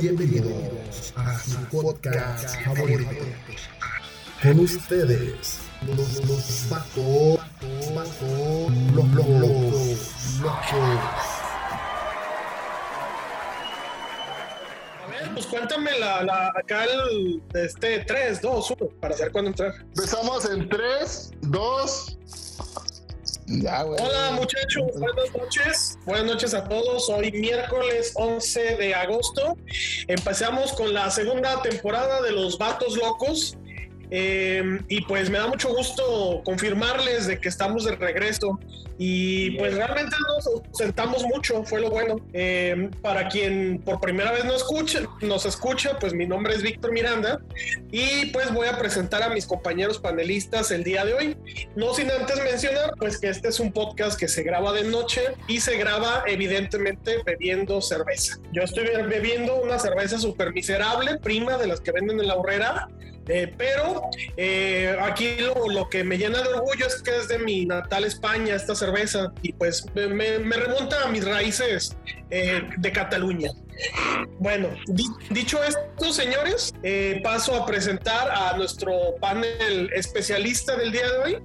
Bienvenidos a su podcast favorito. Con ustedes, los, los Baco, Baco, los locos, locos. A ver, pues cuéntame la, la, acá el este 3, 2, 1 para saber cuándo entrar. Empezamos en 3, 2. Hola muchachos, buenas noches. Buenas noches a todos. Hoy miércoles 11 de agosto. Empezamos con la segunda temporada de Los Vatos Locos. Eh, y pues me da mucho gusto confirmarles de que estamos de regreso y pues realmente nos sentamos mucho, fue lo bueno. Eh, para quien por primera vez nos escucha, nos escucha, pues mi nombre es Víctor Miranda y pues voy a presentar a mis compañeros panelistas el día de hoy. No sin antes mencionar pues que este es un podcast que se graba de noche y se graba evidentemente bebiendo cerveza. Yo estoy bebiendo una cerveza súper miserable, prima de las que venden en la horrera eh, pero eh, aquí lo, que me llena de orgullo es que es de mi natal España esta cerveza y pues me, me remonta a mis raíces eh, de Cataluña. Bueno, di dicho esto, señores, eh, paso a presentar a nuestro panel especialista del día de hoy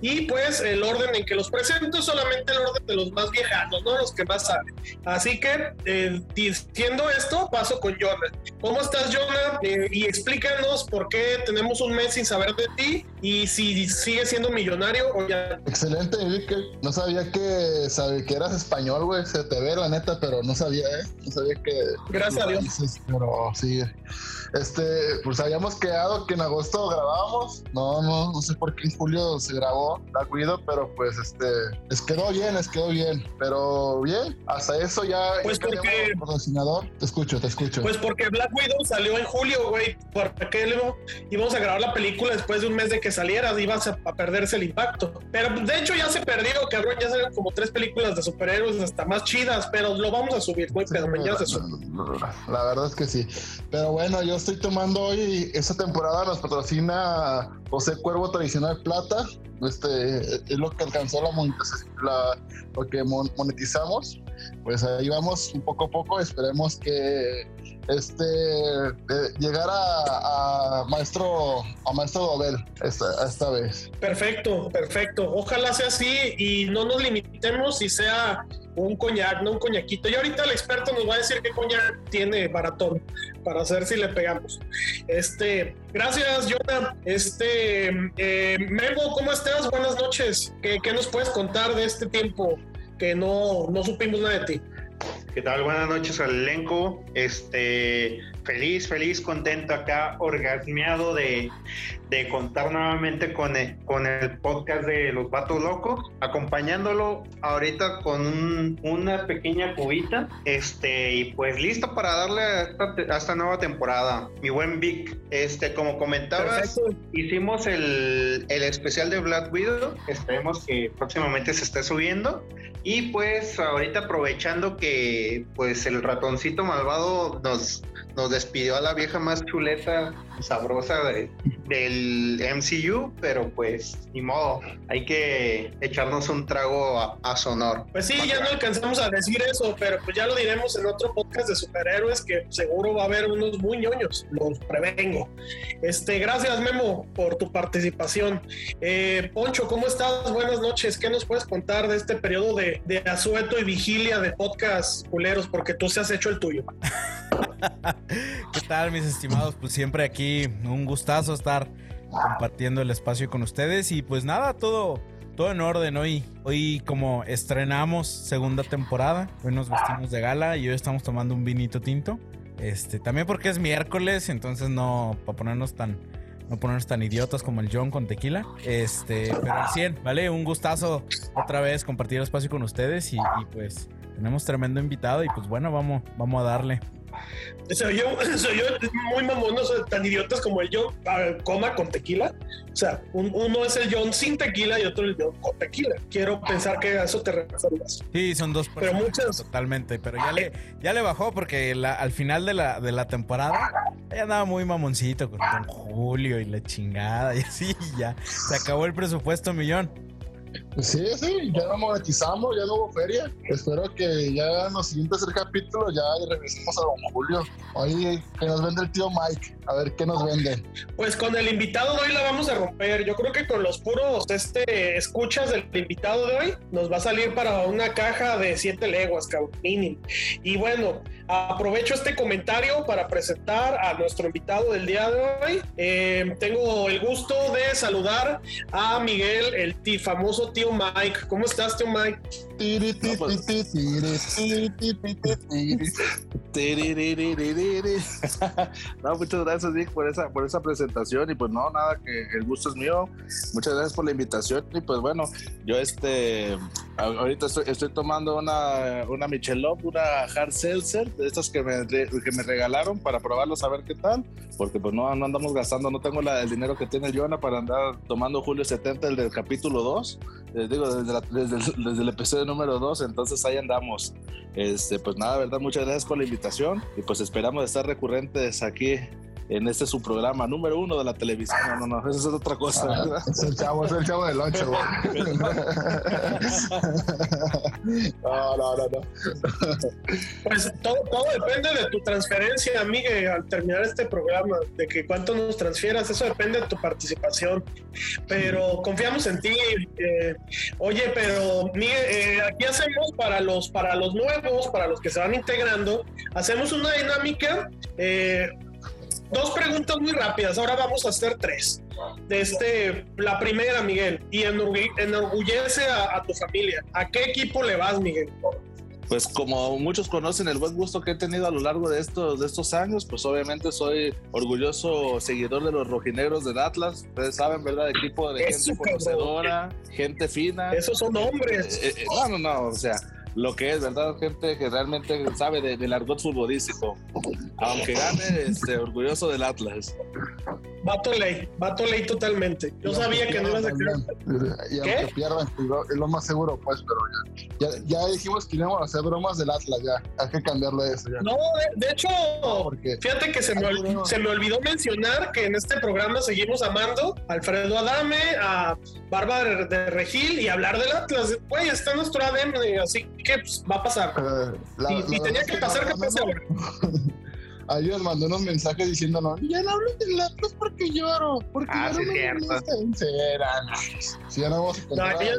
y pues el orden en que los presento es solamente el orden de los más viejanos, no los que más saben. Así que, eh, diciendo esto, paso con Jonah. ¿Cómo estás, Jonah? Eh, y explícanos por qué tenemos un mes sin saber de ti y si sigues siendo millonario o ya. Excelente, Vic. No sabía que, sabía que eras español, güey. Se te ve la neta, pero no sabía, ¿eh? No sabía que Gracias a Dios. Pero sí, este, pues habíamos quedado que en agosto grabábamos. No, no, no sé por qué en julio se grabó la cuido, pero pues este, les quedó bien, les quedó bien. Pero bien, hasta eso ya. Pues ya porque. Patrocinador. Te escucho, te escucho. Pues porque Black Widow salió en julio, güey. ¿Por qué luego íbamos a grabar la película después de un mes de que saliera? Ibas a, a perderse el impacto. Pero de hecho ya se perdió, cabrón. Ya salieron como tres películas de superhéroes hasta más chidas, pero lo vamos a subir, güey. Pero mañana se sube. La verdad es que sí. Pero bueno, yo estoy tomando hoy, esta temporada nos patrocina José Cuervo Tradicional Plata. Este es lo que alcanzó la, la lo que monetizamos. Pues ahí vamos un poco a poco. Esperemos que este eh, llegar a, maestro a maestro Dobel esta, esta vez. Perfecto, perfecto. Ojalá sea así y no nos limitemos y sea un coñac, no un coñaquito. Y ahorita el experto nos va a decir qué coñac tiene baratón para saber si le pegamos. Este, gracias, Jonah. Este, eh, Memo, ¿cómo estás? Buenas noches. ¿Qué, ¿Qué, nos puedes contar de este tiempo que no, no supimos nada de ti? ¿Qué tal? Buenas noches al elenco. Este, feliz, feliz, contento acá, orgasmeado de, de contar nuevamente con el, con el podcast de Los Vatos Locos, acompañándolo ahorita con un, una pequeña cubita. Este, y pues listo para darle a esta, a esta nueva temporada. Mi buen Vic, este, como comentabas, Perfecto. hicimos el, el especial de Black Widow. Esperemos que próximamente se esté subiendo. Y pues ahorita aprovechando que pues el ratoncito malvado nos, nos despidió a la vieja más chuleta, sabrosa de, del MCU, pero pues ni modo, hay que echarnos un trago a, a sonor. Pues sí, ya no alcanzamos a decir eso, pero pues ya lo diremos en otro podcast de superhéroes que seguro va a haber unos muy ñoños, los prevengo. Este, gracias Memo por tu participación. Eh, Poncho, ¿cómo estás? Buenas noches. ¿Qué nos puedes contar de este periodo de, de asueto y vigilia de podcast culeros? Porque tú se has hecho el tuyo. ¿Qué tal, mis estimados? Pues siempre aquí un gustazo estar compartiendo el espacio con ustedes y pues nada, todo todo en orden hoy. Hoy como estrenamos segunda temporada, hoy nos vestimos de gala y hoy estamos tomando un vinito tinto. Este, también porque es miércoles, entonces no para ponernos tan no ponernos tan idiotas como el John con tequila. Este, pero al 100, ¿vale? Un gustazo otra vez compartir el espacio con ustedes y, y pues tenemos tremendo invitado y pues bueno, vamos vamos a darle. Soy yo, soy yo muy mamón, no soy tan idiotas como el yo coma con tequila. O sea, un, uno es el John sin tequila y otro el John con tequila. Quiero pensar que a eso te refieres. Sí, son dos Pero muchas. Totalmente, pero ya le, ya le bajó porque la, al final de la, de la temporada ya andaba muy mamoncito con Don Julio y la chingada y así, ya. Se acabó el presupuesto, millón. Sí, sí, ya lo monetizamos, ya no hubo feria. Espero que ya en los siguientes capítulos ya regresemos a Don Julio. Oye, que nos vende el tío Mike. A ver qué nos vende. Pues con el invitado de hoy la vamos a romper. Yo creo que con los puros este, escuchas del invitado de hoy nos va a salir para una caja de siete leguas, cabrón, mínimo. Y bueno, aprovecho este comentario para presentar a nuestro invitado del día de hoy. Eh, tengo el gusto de saludar a Miguel, el famoso tío Mike. ¿Cómo estás, tío Mike? No, muchas gracias, Nick, por esa, por esa presentación. Y pues no, nada, que el gusto es mío. Muchas gracias por la invitación. Y pues bueno, yo este ahorita estoy, tomando una, una Michelob, una Hard Seltzer, de estas que me, que me regalaron para probarlos a ver qué tal. Porque pues no, no andamos gastando, no tengo la, el dinero que tiene Jonah para andar tomando Julio 70, el del capítulo 2. Les digo, desde, desde, el, desde el episodio número 2, entonces ahí andamos. Este, pues nada, verdad, muchas gracias por la invitación y pues esperamos estar recurrentes aquí en este su programa número uno de la televisión. No, no, no, eso es otra cosa. Ah, es el chavo, es el chavo del 8, No, no, no, no. Pues todo, todo, depende de tu transferencia, Miguel, al terminar este programa, de que cuánto nos transfieras, eso depende de tu participación. Pero confiamos en ti. Eh, oye, pero Miguel, eh, aquí hacemos para los, para los nuevos, para los que se van integrando, hacemos una dinámica. Eh, dos preguntas muy rápidas. Ahora vamos a hacer tres. De este, la primera, Miguel, y enorgullece a, tu familia. ¿A qué equipo le vas, Miguel? Pues como muchos conocen el buen gusto que he tenido a lo largo de estos, de estos años, pues obviamente soy orgulloso seguidor de los rojinegros del Atlas. Ustedes saben, ¿verdad? Equipo de gente conocedora, gente fina. Esos son hombres. Eh, eh, no, no, no, o sea, lo que es, ¿verdad? Gente que realmente sabe de, del argot futbolístico. Aunque gane, este, orgulloso del Atlas. Vato ley, vato ley totalmente. Yo sabía que no ibas a creer. Y aunque pierdan, es lo más seguro, pues, pero ya, ya, dijimos que íbamos a hacer bromas del Atlas, ya. Hay que cambiarle eso, ya. No, de, hecho, fíjate que se me, se me olvidó mencionar que en este programa seguimos amando a Alfredo Adame, a Bárbara de Regil y hablar del Atlas. Güey, está nuestro ADN, así que pues, va a pasar. Eh, y, tenía que pasar, que. Ahí les mandó unos mensajes diciéndonos, ya no hablo del Atlas porque lloro, porque ah, sí, cierto. Sí, ya no vamos a no, yo,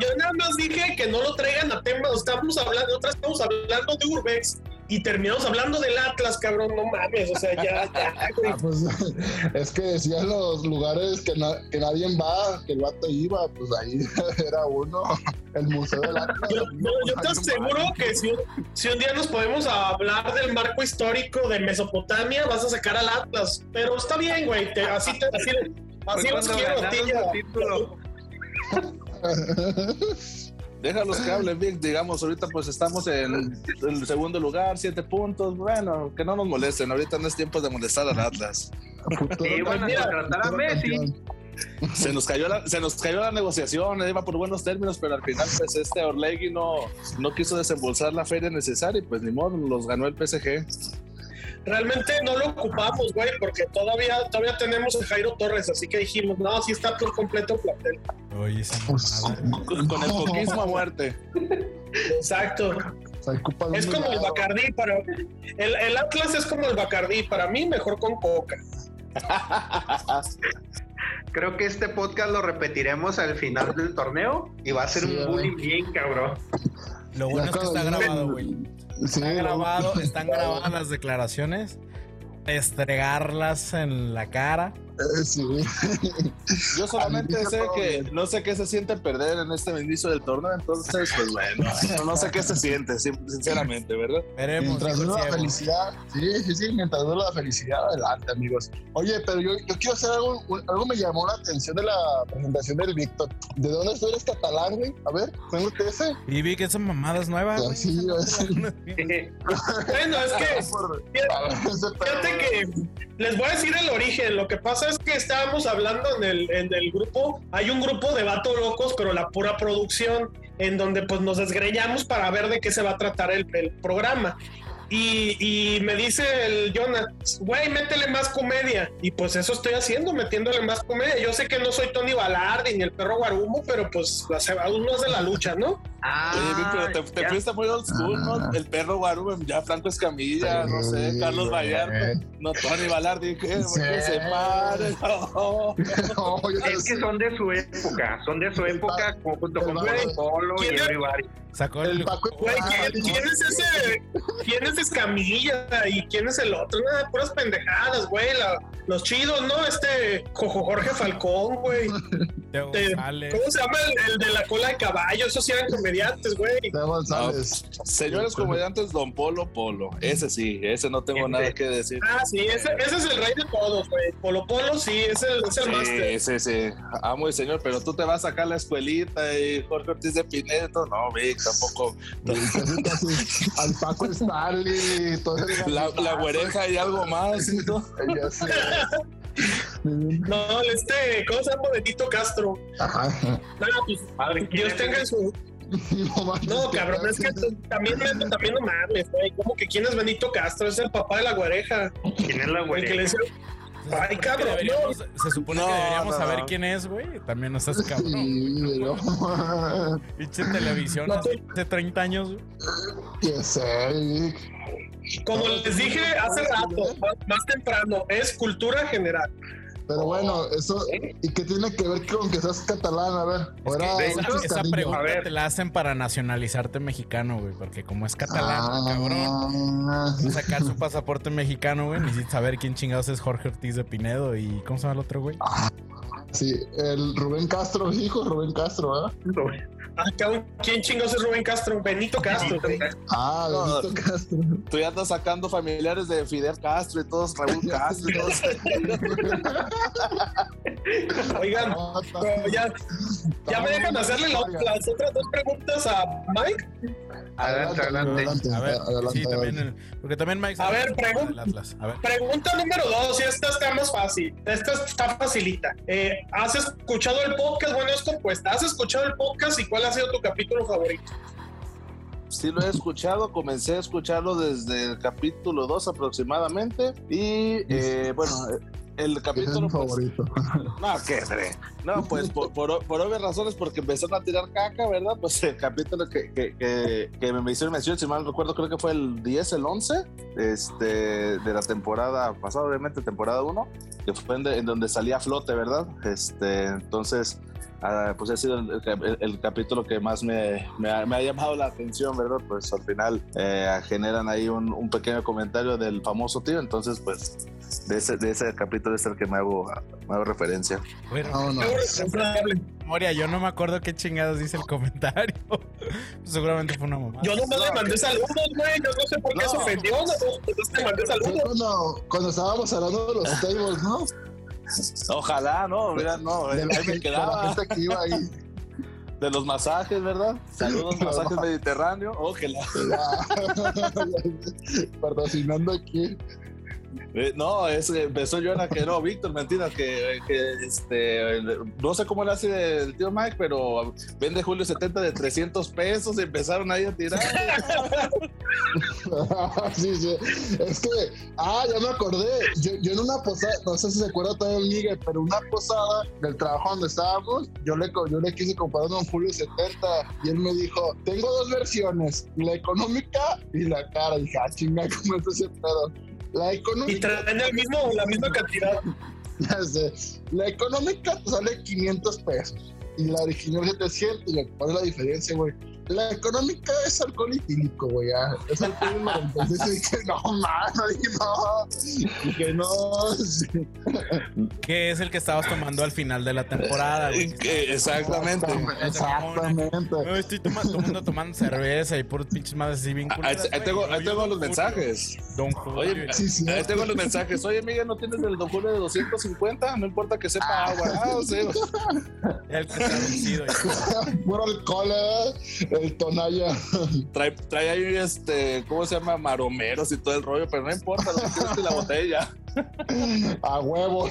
yo, nada más dije que no lo traigan a tema, estamos hablando, otra estamos hablando de Urbex y terminamos hablando del Atlas, cabrón, no mames, o sea, ya, ya, ah, pues, es que decían los lugares que, que nadie va, que el vato iba, pues ahí era uno, el Museo del Atlas. Yo, yo, te aseguro que si, si, un día nos podemos hablar del marco histórico de Mesopotamia, vas a sacar al Atlas, pero está bien, güey, así te, así, así, así quiero, tío. Déjalos que hablen bien, digamos, ahorita pues estamos en el segundo lugar, siete puntos, bueno, que no nos molesten, ahorita no es tiempo de molestar al Atlas. Se nos cayó la, se nos cayó la negociación, iba por buenos términos, pero al final pues este Orlegui no, no quiso desembolsar la feria necesaria y pues ni modo, los ganó el PSG realmente no lo ocupamos, güey, porque todavía, todavía tenemos a Jairo Torres, así que dijimos, no, sí está por completo el plantel. Oye, pues, con, el coquismo a muerte. Exacto. Es como el Bacardí para el, el, Atlas es como el Bacardí, para mí mejor con coca. Creo que este podcast lo repetiremos al final del torneo y va a ser un bullying bien cabrón. Lo bueno es que está grabado, güey. Está grabado, están grabadas las declaraciones. Estregarlas en la cara. Sí. Yo solamente sé que no sé qué se siente perder en este inicio del torneo, entonces, pues bueno, no sé qué se siente, sinceramente, ¿verdad? Veremos. Mientras dure la felicidad, sí, sí, sí, mientras dure la felicidad, adelante, amigos. Oye, pero yo, yo quiero hacer algo, algo me llamó la atención de la presentación del Víctor. ¿De dónde eres catalán, güey? A ver, tengo que ese. Y vi que son mamadas nuevas. Sí, bueno, es que fíjate que les voy a decir el origen. Lo que pasa es que estábamos hablando en el, grupo. Hay un grupo de vatos locos, pero la pura producción, en donde pues nos desgreñamos para ver de qué se va a tratar el, programa. Y, y me dice el Jonah, güey, métele más comedia. Y pues eso estoy haciendo, metiéndole más comedia. Yo sé que no soy Tony Balardi ni el perro Guarumo, pero pues uno hace la lucha, ¿no? Oye, Vic, pero te, te fuiste muy old school, ¿no? Ah. El perro Guarumo, ya Franco Escamilla, no sé, Carlos. Vallarta, no Tony Balardi, que Sí. que se pare, no. No, Es que sé. son de su época, son de su época como junto con Güey, Polo y. Everybody. Sacó El el. Paco Güey, Ah, ¿quién, quién es ese? ¿Quién es Escamilla? ¿Y quién es el otro? Nada, puras pendejadas, güey. la- los chidos, ¿no? Este Jorge Falcón, güey. Teo Te- González. ¿Cómo se llama el, el de la cola de caballo? Esos sí eran comediantes, güey. Teo González. Señores comediantes, Don Polo Polo. Ese sí, ese no tengo Ese. nada que decir. Ah, sí, ese, ese es el rey de todos, güey. Polo Polo, sí, es el, es el Sí, máster. sí, sí. Amo y señor, pero tú te vas a sacar la escuelita y Jorge Ortiz de Pinedo. No, Vic, tampoco. Al Paco Stanley. todo ese La, la güereja y algo más. ¿no? Ya sé. No, este, ¿cómo se llama? Benito Castro. Ajá. No, pues, Madre, ¿quién Dios tenga en su. No, cabrón, es que también, también no mames, güey. ¿Cómo que quién es Benito Castro? Es el papá de la guareja. ¿Quién es la El que le. Ay, cabrón, se supone No, que deberíamos no, saber no. quién es, güey. También no estás cabrón. Sí, pero. Pinche televisión No, hace hace 30 años. güey. Ya sé. Como les dije hace rato, más temprano, es cultura general. Pero bueno, eso. ¿Y qué tiene que ver con que seas catalán? A ver. Es Ahora, que de esa, hecho, esa cariño. pregunta A ver. te la hacen para nacionalizarte mexicano, güey. Porque como es catalán, cabrón. Ah, a sacar su pasaporte mexicano, güey. Necesita saber quién chingados es Jorge Ortiz de Pinedo y ¿cómo se llama el otro, güey? Sí, el Rubén Castro, hijo Rubén Castro, ¿eh? Ah, cabrón, ¿Quién chingos es Rubén Castro? Benito Castro. Ah, No. Benito Castro. Tú ya andas sacando familiares de Fidel Castro y todos, Raúl Castro y todos. Oigan, No, ya, ya me dejan hacerle la- las otras dos preguntas a Mike. Adelante, adelante. A ver, adelante, sí, adelante. también. el- porque también Mike. Ver, pregun- Atlas. A ver. Pregunta número dos, y esta está más fácil. Esta está facilita. Eh, ¿Has escuchado el podcast? Bueno, es compuesta. ¿Has escuchado el podcast y cuál ha sido tu capítulo favorito? Sí lo he escuchado, comencé a escucharlo desde el capítulo 2 aproximadamente y eh, bueno, el es capítulo pues, favorito. no, ¿qué cree? No, pues por, por, por obvias razones, porque empezaron a tirar caca, ¿verdad? Pues el capítulo que, que, que, que me hicieron mención, si mal no recuerdo, creo que fue el 10, el 11, este, de la temporada pasada, obviamente, temporada 1, que fue en, de- en donde salía a flote, ¿verdad? Este, entonces, ah, pues ha sido el, el- el capítulo que más me, me ha, me ha llamado la atención, ¿verdad? Pues al final eh, generan ahí un, un pequeño comentario del famoso tío, entonces, pues de ese, de ese capítulo es el que me hago, me hago referencia. Bueno, Vámonos. Moria, yo no me acuerdo qué chingados dice el comentario. Seguramente fue una mamá. Yo nomás le mandé saludos, güey. Yo no sé por qué No. se ofendió. No, no te mandé Fue saludos. cuando, cuando estábamos hablando de los tables, ¿no? Ojalá, no, mira, no, De ahí me quedaba. gente que iba ahí. De los masajes, ¿verdad? Saludos, masajes mediterráneo. Ojalá. Patrocinando aquí. Eh, no, es, empezó Jonah que no, Víctor, mentira, que, este, no sé cómo le hace el tío Mike, pero vende Julio 70 de 300 pesos y empezaron ahí a tirar. Es que, ah, ya me acordé. Yo, en una posada, no sé si se acuerda todo el Miguel, pero una posada del trabajo donde estábamos, yo le, yo le quise comprar un Julio 70 y él me dijo: Tengo dos versiones, la económica y la cara. Y dije, ah, chinga, ¿cómo es ese? La Y económica, traen el mismo, la misma cantidad. la económica sale 500 pesos y la original 700. Y yo, ¿cuál es la diferencia, güey? La económica es alcohol etílico, güey. ya. Es alcohol 96. Y dije, no, mano, y no. Dije, no. Que es el que estabas tomando al final de la temporada, güey. Que- Exactamente. Exactamente. No, estoy tomando, todo el mundo tomando cerveza y puros pinches madres así bien Ahí, culeras, ahí güey. tengo, ahí tengo los mensajes. Don Julio. Oye, Sí, sí. Ahí tengo los mensajes. Oye, Miguel, ¿no tienes el Don Julio de 250? No importa que sepa agua. Ah, sí. el que está vencido. Puro alcohol, ¿eh? El tonalla. Trae, trae ahí, este, ¿cómo se llama? Maromeros y todo el rollo, pero no importa, lo que la botella. A huevo.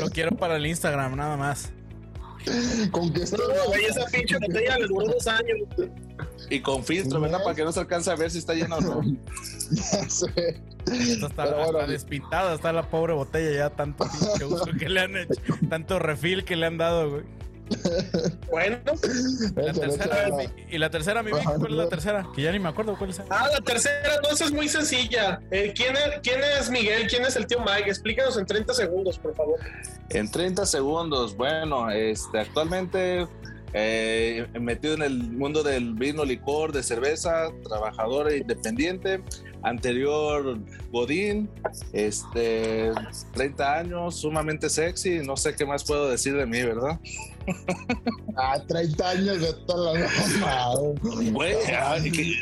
Lo quiero para el Instagram, nada más. Con que esto. No, güey, esa pinche botella les duró dos años. Y con filtro, ¿verdad? Para que no se alcance a ver si está lleno o no. Ya sé. Esto está, Pero bueno, despintada, está la pobre botella ya tanto pinche uso que le han hecho, tanto refill que le han dado, güey. Bueno, La échale, tercera, mi- y la tercera, mi Vic, ¿cuál es la tercera? Que ya ni me acuerdo cuál es. ah, la tercera, no, esa es muy sencilla. Eh, ¿quién, es, ¿Quién es Miguel? ¿Quién es el tío Mike? Explícanos en 30 segundos, por favor. En 30 segundos, bueno, este, actualmente eh, metido en el mundo del vino, licor, de cerveza, trabajador e independiente, anterior Godín, este, 30 años, sumamente sexy, no sé qué más puedo decir de mí, ¿verdad? Ah, 30 años de toda la. Güey, que-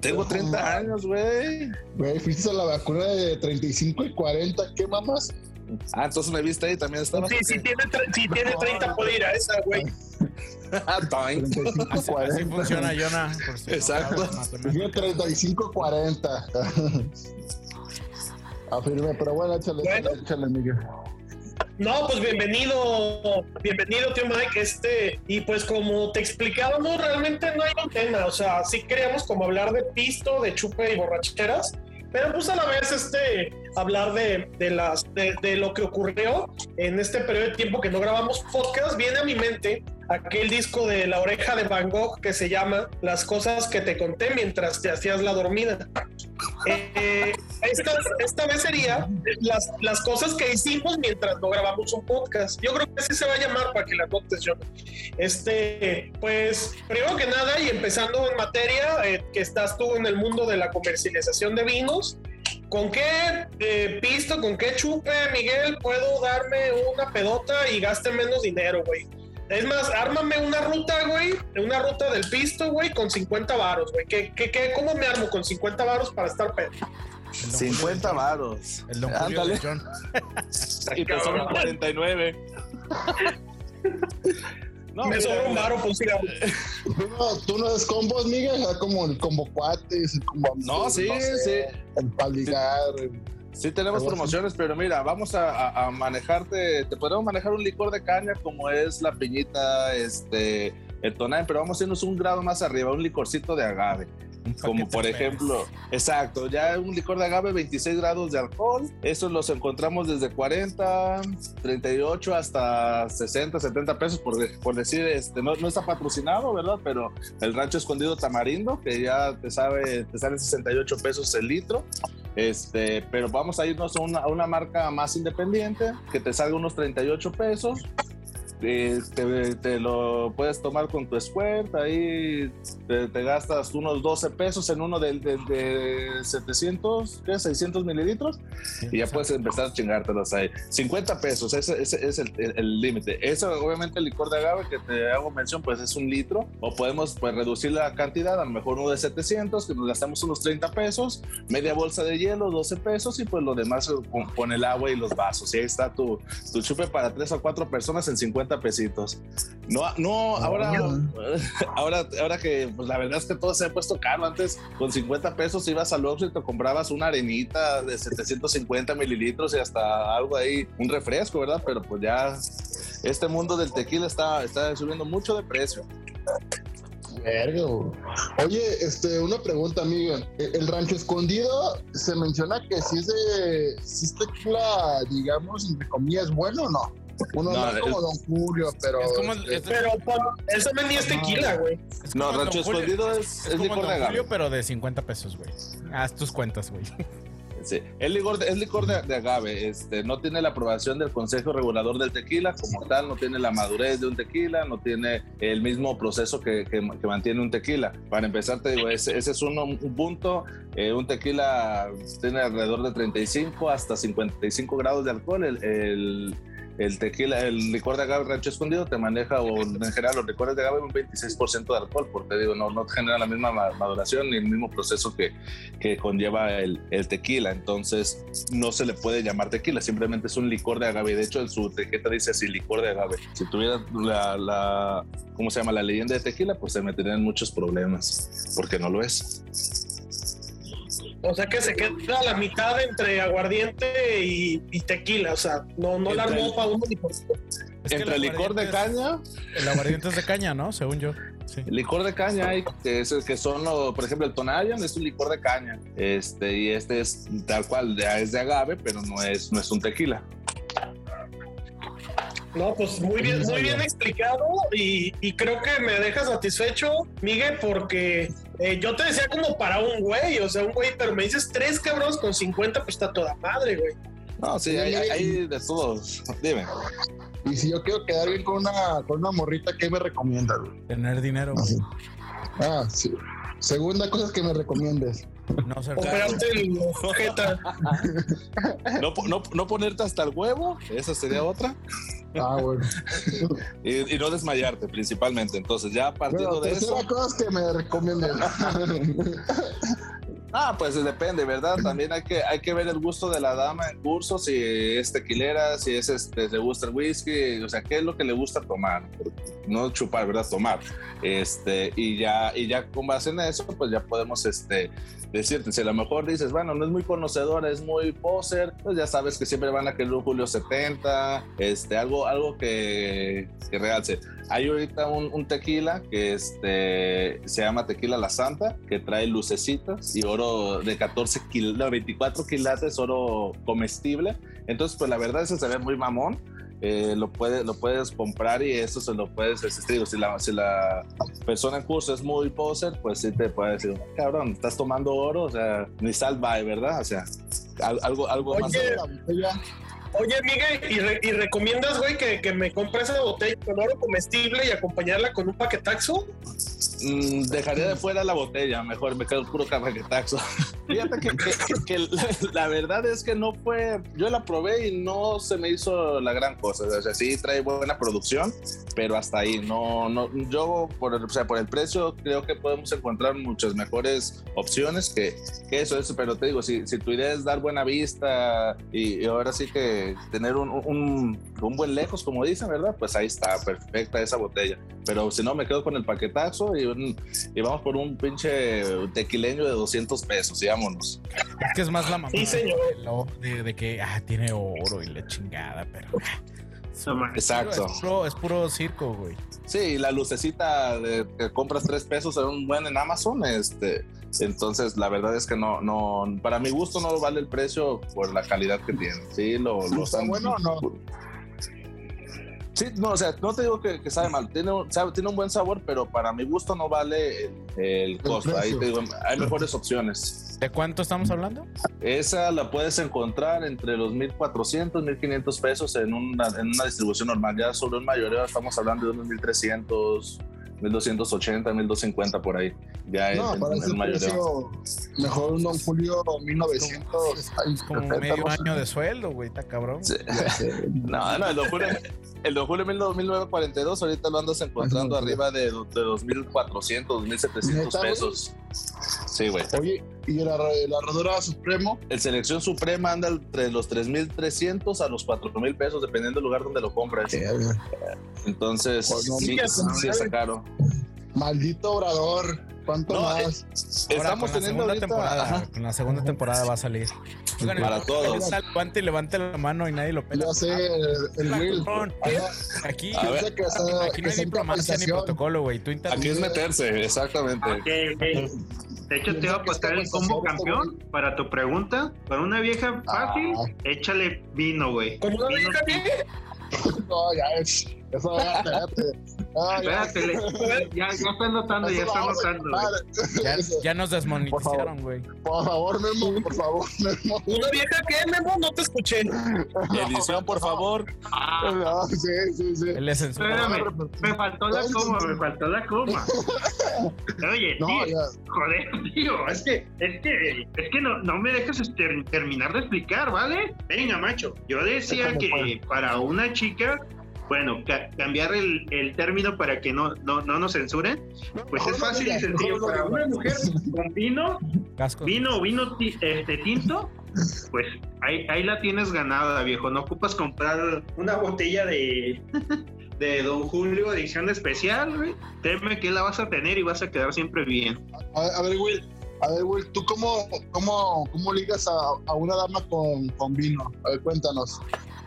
tengo 30 años, güey. Güey, fuiste a la vacuna de 35 y 40, ¿qué mamas? Ah, entonces me viste ahí, también estaba. Sí, sí tiene, sí tiene 30, puede ir a esa, güey. Ah, time. 35 Así 40. funciona Jonah. si no Exacto. matemáticas. Tiene 35 40. Afirme, pero bueno, échale, Bueno. échale, échale, Miguel. No, pues bienvenido, bienvenido, tío Mike. Este, y pues como te explicábamos, realmente no hay un. O sea, sí queríamos como hablar de pisto, de chupe y borracheras, pero pues a la vez este, hablar de, de las, de, de lo que ocurrió en este periodo de tiempo que no grabamos podcast. Viene a mi mente aquel disco de La Oreja de Van Gogh que se llama Las cosas que te conté mientras te hacías la dormida. Eh, esta, vez sería las, las cosas que hicimos mientras no grabamos un podcast. Yo creo que así se va a llamar para que la notes yo. Este, pues, primero que nada, y empezando en materia, eh, que estás tú en el mundo de la comercialización de vinos. ¿Con qué eh, pisto, con qué chupe, Miguel, puedo darme una pedota y gaste menos dinero, güey? Es más, ármame una ruta, güey, una ruta del pisto, güey, con 50 varos, güey. ¿Qué, qué, qué, ¿Cómo me armo con 50 varos para estar pedo? El don Julio 50 de- varos. El don Julio Ándale. Y te sobran 49. No, me sobra un varo, pues cigarro. ¿Tú no, tú no eres combos, Miguel? Como el combo cuates, el combo No, sí, sé, sí. El paligar. Sí tenemos así. promociones, pero mira, vamos a, a- a manejarte, te podemos manejar un licor de caña como es la piñita, este, el tonal, pero vamos a irnos un grado más arriba, un licorcito de agave. Como por ejemplo, exacto, ya un licor de agave, 26 grados de alcohol. Esos los encontramos desde 40, 38 hasta 60, 70 pesos, por, de- por decir, este, no, no está patrocinado, ¿verdad? Pero el rancho escondido tamarindo, que ya te sabe, te sale 68 pesos el litro. Este, pero vamos a irnos a una, a una marca más independiente, que te salga unos 38 pesos. Te, te lo puedes tomar con tu squirt, ahí te, te gastas unos 12 pesos en uno de, de, de 700, ¿qué? 600 mililitros y ya puedes empezar a chingártelos ahí. 50 pesos, ese, ese es el límite. Eso, obviamente, el licor de agave que te hago mención, pues es un litro. O podemos pues, reducir la cantidad, a lo mejor uno de 700, que nos gastamos unos 30 pesos, media bolsa de hielo, 12 pesos, y pues lo demás eh, con, con el agua y los vasos. Y ahí está tu, tu chupe para 3 o 4 personas en 50 pesitos. No, no, ahora, ahora, ahora que pues, la verdad es que todo se ha puesto caro. Antes, con 50 pesos ibas al Oxxo y te comprabas una arenita de 750 mililitros y hasta algo ahí, un refresco, ¿verdad? Pero pues ya este mundo del tequila está, está subiendo mucho de precio. Güey. Oye, este, una pregunta, Miguel. El, el rancho escondido se menciona que si es de. Si es tequila, digamos, entre comillas, bueno o no. Uno No, no, es como Don Julio, pero. Es como el, es- Pero pues, eso me ni es tequila, güey. No, Rancho. Escondido es, licor de Don agave. Julio, pero de 50 pesos, güey. Haz tus cuentas, güey. Sí, es licor, de, es licor de, de agave, este, no tiene la aprobación del Consejo Regulador del Tequila como tal, no tiene la madurez de un tequila, no tiene el mismo proceso que, que- que mantiene un tequila. Para empezar, te digo, ese, ese es uno, un punto, eh, un tequila tiene alrededor de 35 hasta 55 grados de alcohol, el, el- el tequila, el licor de agave rancho escondido te maneja, o en general los licores de agave, un 26% de alcohol, porque digo, no, no genera la misma ma- maduración ni el mismo proceso que, que conlleva el, tequila. Entonces, no se le puede llamar tequila, simplemente es un licor de agave. De hecho, en su etiqueta dice así, licor de agave. Si tuviera la, la ¿cómo se llama? La leyenda de tequila, pues se metería en muchos problemas, porque no lo es. O sea que se queda a la mitad entre aguardiente y, y tequila. O sea, no, no la Entre armó el- para uno ni otro. Es Entre el licor de es- caña, El aguardiente es de caña, ¿no? Según yo. Sí. Licor de caña hay, que, es, que son, lo- por ejemplo, el Tonayan es un licor de caña. Este, y este es tal cual, de- es de agave, pero no es, no es un tequila. No, pues muy bien, muy bien explicado y, y creo que me deja satisfecho, Miguel, porque eh, yo te decía como para un güey, o sea, un güey, pero me dices tres cabrones con 50, pues está toda madre, güey. No, sí, hay, hay- hay de todos. Dime. Y si yo quiero quedar bien con una, con una morrita, ¿qué me recomiendas, güey? Tener dinero, Así. Ah, sí. Segunda cosa que me recomiendes. No ser Operarte el ojeta. No, no, no ponerte hasta el huevo, esa sería otra. Ah, bueno. Y, y no desmayarte, principalmente. Entonces, ya partiendo Bueno, de eso. tercera cosa que me recomiendes. Ah, pues depende, ¿verdad? También hay que, hay que ver el gusto de la dama en curso, si es tequilera, si es este, le gusta el whisky, o sea, qué es lo que le gusta tomar, no chupar, ¿verdad? Tomar. Este, y ya, y ya con base en eso, pues ya podemos este, decirte, si a lo mejor dices, bueno, no es muy conocedora, es muy poser, pues ya sabes que siempre van a querer un Julio 70, este, algo, algo que, que realce. Hay ahorita un, un tequila que este, se llama Tequila La Santa, que trae lucecitas y oro de 14 kil, no, 24 quilates, oro comestible. Entonces, pues la verdad es que se ve muy mamón. Eh, lo, puede, lo puedes comprar y eso se lo puedes, digo, si la, si la persona en curso es muy poser, pues sí te puede decir, cabrón, estás tomando oro, o sea, ni sal by, ¿verdad? O sea, al- algo, algo más. Oye, botella. Oye, Miguel, ¿y, re- y recomiendas, güey, que, que me compre esa botella con oro comestible y acompañarla con un paquetaxo? Mm, dejaría de fuera la botella, mejor me quedo puro carraquetaxo. Fíjate que, que- que la, la verdad es que no fue, yo la probé y no se me hizo la gran cosa, o sea, sí trae buena producción, pero hasta ahí, no, no, yo por el, o sea, por el precio creo que podemos encontrar muchas mejores opciones que, que eso, eso, pero te digo, si, si tu idea es dar buena vista y, y ahora sí que tener un, un, un buen lejos, como dicen, ¿verdad? Pues ahí está, perfecta esa botella. Pero si no, me quedo con el paquetazo y, un- y vamos por un pinche tequileño de 200 pesos y vámonos. Es que es más la mamá Sí, señor. de, lo- de- de que ah, tiene oro y la chingada, pero. Mames. Exacto. Es puro, es puro circo, güey. Sí, y la lucecita de que compras 3 pesos en un buen en Amazon, este. Entonces, la verdad es que no, no, para mi gusto no vale el precio por la calidad que tiene. Sí, lo, lo ¿Está están- bueno o no? Sí, no, o sea, no te digo que, que sabe mal, tiene, un- sabe- tiene un buen sabor, pero para mi gusto no vale el, el costo. Ahí te digo, hay mejores opciones. ¿De cuánto estamos hablando? Esa la puedes encontrar entre los 1400, 1500 pesos en una, en una distribución normal. Ya sobre un mayoreo estamos hablando de unos 1300, 1280, 1250 por ahí. Ya No, en, para en ese mayoreo. precio, mejor un Don Julio 1900. Ay, Es como perfecto, medio algo así. año de sueldo, güey, está cabrón. Sí. No, no, el Don Julio, el Don Julio 1942, ahorita lo andas encontrando arriba de, de 2.400, 2.700 ¿Neta, güey? pesos. Sí, güey. Oye, y la, la Herradura Supremo, El Selección Suprema anda entre los 3.300 a los 4.000 pesos, dependiendo del lugar donde lo compras. Entonces, Pues sí, mira, sí está caro. Maldito obrador. ¿Cuánto No, más? Ahora, Estamos con la teniendo segunda ahorita... temporada, ajá. con la segunda temporada va a salir. Oigan, Para el- todos. Levante, levante la mano y nadie lo pela. Ya sé, el, el Will. Ajá, Aquí, A ver. piensa que está- aquí no hay diplomacia ni protocolo, güey. Aquí es meterse, exactamente. De hecho, te voy a apostar el combo campeón para tu pregunta. Para una vieja fácil, Ah. échale vino, güey. ¿Como una vieja bien? No, ya es. Eso, ya, espérate. Ah, ya. Espérate, le- ya, ya está notando, ya Eso está lo vamos a notando. Ya, nos desmonetizaron, güey. Por favor, Memo, por favor, Memo. ¿Una vieja qué, Memo? No te escuché. Edición, por favor. Ah, No, sí, sí, sí. Censurado. espérame, me faltó la coma, me faltó la coma. Oye, No, tío, joder, tío, es que, es que, es que no, no me dejas ter- terminar de explicar, ¿vale? Venga, macho. Yo decía que pues. para una chica, bueno, ca- cambiar el, el término para que no, no, no nos censuren, pues Mejor es no fácil y sencillo. no Para una mujer con vino, Casco. vino o vino este, tinto, pues ahí, ahí la tienes ganada, viejo. No ocupas comprar una botella de, de Don Julio edición especial, güey. Teme que la vas a tener y vas a quedar siempre bien. A, a ver, Will. A ver, Will, ¿tú cómo, cómo, cómo ligas a, a una dama con, con vino? A ver, cuéntanos.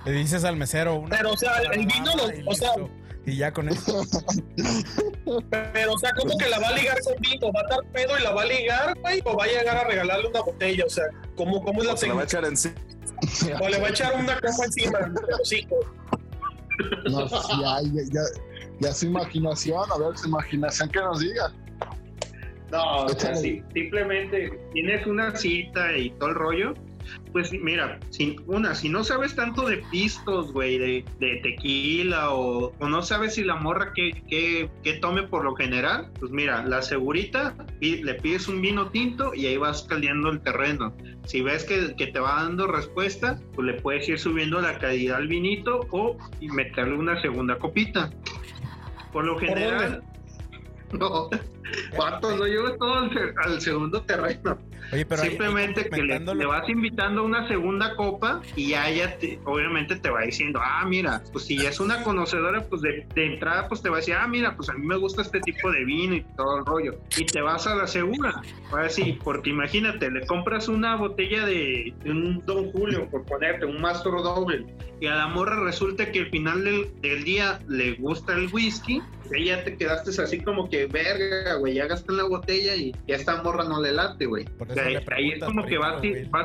Le dices al mesero una. Pero, o sea, el vino, y lo- o sea. Y ya con eso. Pero, o sea, como que la va a ligar con vino, va a dar pedo y la va a ligar, güey, o va a llegar a regalarle una botella, o sea, ¿cómo, cómo es la O se la va a echar encima. O le va a echar una copa encima los hijos. No, sí, ay, ya, ya, ya su imaginación, a ver, su imaginación que nos diga. No, o sea, si simplemente tienes una cita y todo el rollo, pues mira, si, una, si no sabes tanto de pistos, güey, de, de tequila o, o no sabes si la morra que, que, que tome por lo general, pues mira, la segurita, pi- le pides un vino tinto y ahí vas caldeando el terreno. Si ves que, que te va dando respuesta, pues le puedes ir subiendo la calidad al vinito o y meterle una segunda copita. Por lo general... No, vato, no llevo todo al, al segundo terreno. Oye, pero Simplemente que le, le vas invitando a una segunda copa y ya ella te- obviamente te va diciendo, ah, mira, pues si es una conocedora, pues de, de entrada pues te va a decir, ah, mira, pues a mí me gusta este tipo de vino y todo el rollo. Y te vas a la segura. Ahora sí, porque imagínate, le compras una botella de, de un Don Julio, por ponerte, un Mastro Doble, y a la morra resulta que al final del, del día le gusta el whisky, y ya te quedaste así como que, verga, güey, ya gasté la botella y ya esta morra no le late, güey. O sea, ahí es como que vas,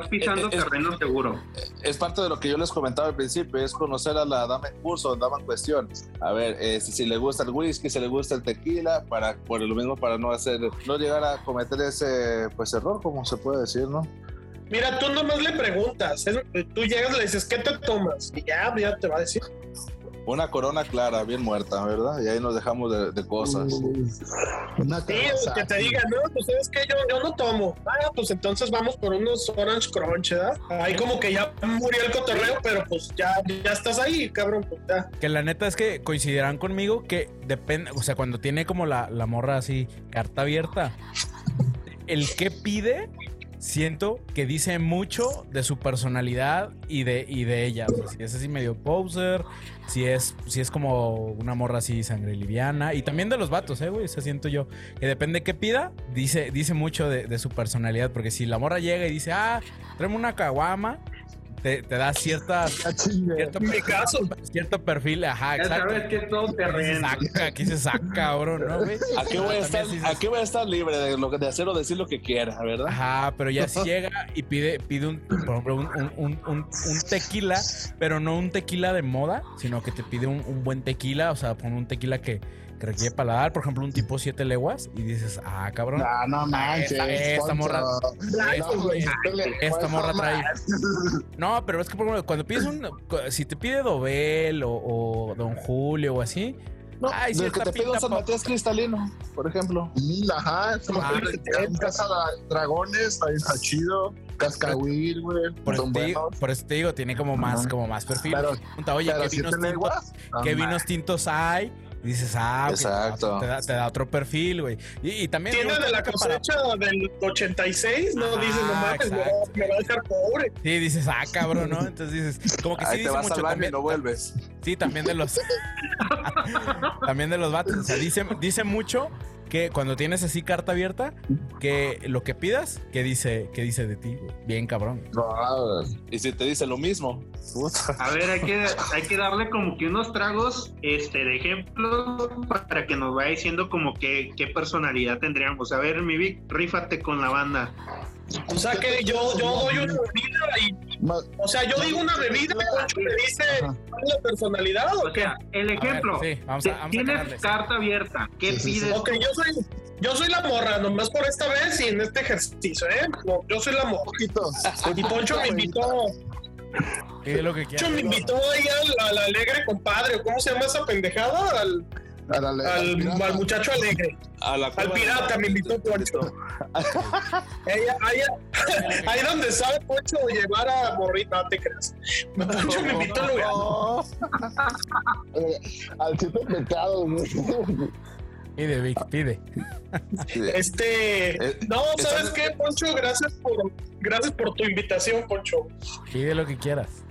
pisando Eh, eh, es- terreno seguro. Es parte de lo que yo les comentaba al principio, es conocer a la dama en curso, dama en cuestión. A ver, eh, si, si le gusta el whisky, si le gusta el tequila, para por lo mismo para no hacer, no llegar a cometer ese pues error, como se puede decir, ¿no? Mira, tú nomás le preguntas, es- tú llegas y le dices, ¿qué te tomas? Y ya, ya te va a decir. Una corona clara, bien muerta, ¿verdad? Y ahí nos dejamos de, de cosas. Una Sí, que te diga, no, pues es que yo, yo no tomo. Ah, pues entonces vamos por unos Orange Crunch, ¿verdad? Ahí como que ya murió el cotorreo, pero pues ya, ya estás ahí, cabrón, pues ya. Que la neta es que coincidirán conmigo que depende, o sea, cuando tiene como la, la morra así, carta abierta, el que pide, siento que dice mucho de su personalidad y de, y de ella. Si es así medio poser, si es, si es como una morra así sangre liviana, y también de los vatos, eh, güey, o siento yo, que depende qué pida, dice, dice mucho de, de su personalidad, porque si la morra llega y dice, ah, tráeme una caguama, te, te da chingue. cierto, caso. cierto perfil, ajá, Ya exacto. sabes que es todo Aquí se terreno. saca, aquí se saca, cabrón, ¿no, güey? Aquí voy, a estar, sí aquí voy a estar libre de, lo, que- de hacer o decir lo que quiera, ¿verdad? Ajá, pero ya si llega y pide, pide un, por ejemplo, un, un- un- un- un tequila, pero no un tequila de moda, sino que te pide un, un buen tequila, o sea, pon un tequila que, que requiere paladar, por ejemplo, un tipo siete leguas, y dices, ah, cabrón, No, no manches. Esta- esta morra- No, Esta pues, morra trae-. No, pero es que por ejemplo, cuando pides un. Si te pide Dobel o, o Don Julio o así. No, ay, sí, que esta te pido San Matías cristalino, por ejemplo. Sí, ajá, es como Ah, que en casa de dragones, ahí está chido. Cascahuil, güey. Por eso, te digo, por eso te digo, tiene como más, Ajá. como más perfil. Pero, Pregunta, Oye, pero ¿qué vinos, tintos. ¿qué no vinos tintos hay? Y dices, ah, Exacto. Te da, te da otro perfil, güey. Y, y también. Tiene de la que para- cosecha del 86, no Ah, dices, no mames, me va- exacto. me va a dejar pobre. Sí, dices, ah, cabrón, ¿no? Entonces dices, como que sí Ahí te dice vas mucho al baño y también. no vuelves. Sí, también de los. también de los vatos. O sea, dice, dice mucho que cuando tienes así carta abierta, que lo que pidas, que dice, que dice de ti. Bien cabrón. Y si te dice lo mismo, puta. A ver, hay que, hay que darle como que unos tragos este, de ejemplo para que nos vaya diciendo como que qué personalidad tendríamos. A ver, mi Vic, rífate con la banda. O sea que yo, yo doy una bebida y, o sea, yo digo una bebida y Poncho me dice Ajá. la personalidad. O sea, el ejemplo, sí, vamos a- te- vamos a tienes carta abierta, ¿qué Sí, sí, sí. pides? Ok, yo soy, yo soy la morra, nomás por esta vez y en este ejercicio, ¿eh? No, yo soy la morra. Y Poncho me invitó, Pide lo que Poncho me invitó ahí al, al alegre compadre, ¿o ¿cómo se llama esa pendejada? Al, Al al, muchacho alegre. A la Al pirata me invitó Poncho. Ella, ahí, ahí donde sabe Poncho llevar a morrita, no te creas. Poncho me invitó al lugar. Eh, al siete pecados. Pide, Vic, pide. Este, Eh, no, ¿sabes qué, Poncho? Gracias por, gracias por tu invitación, Poncho. Pide lo que quieras.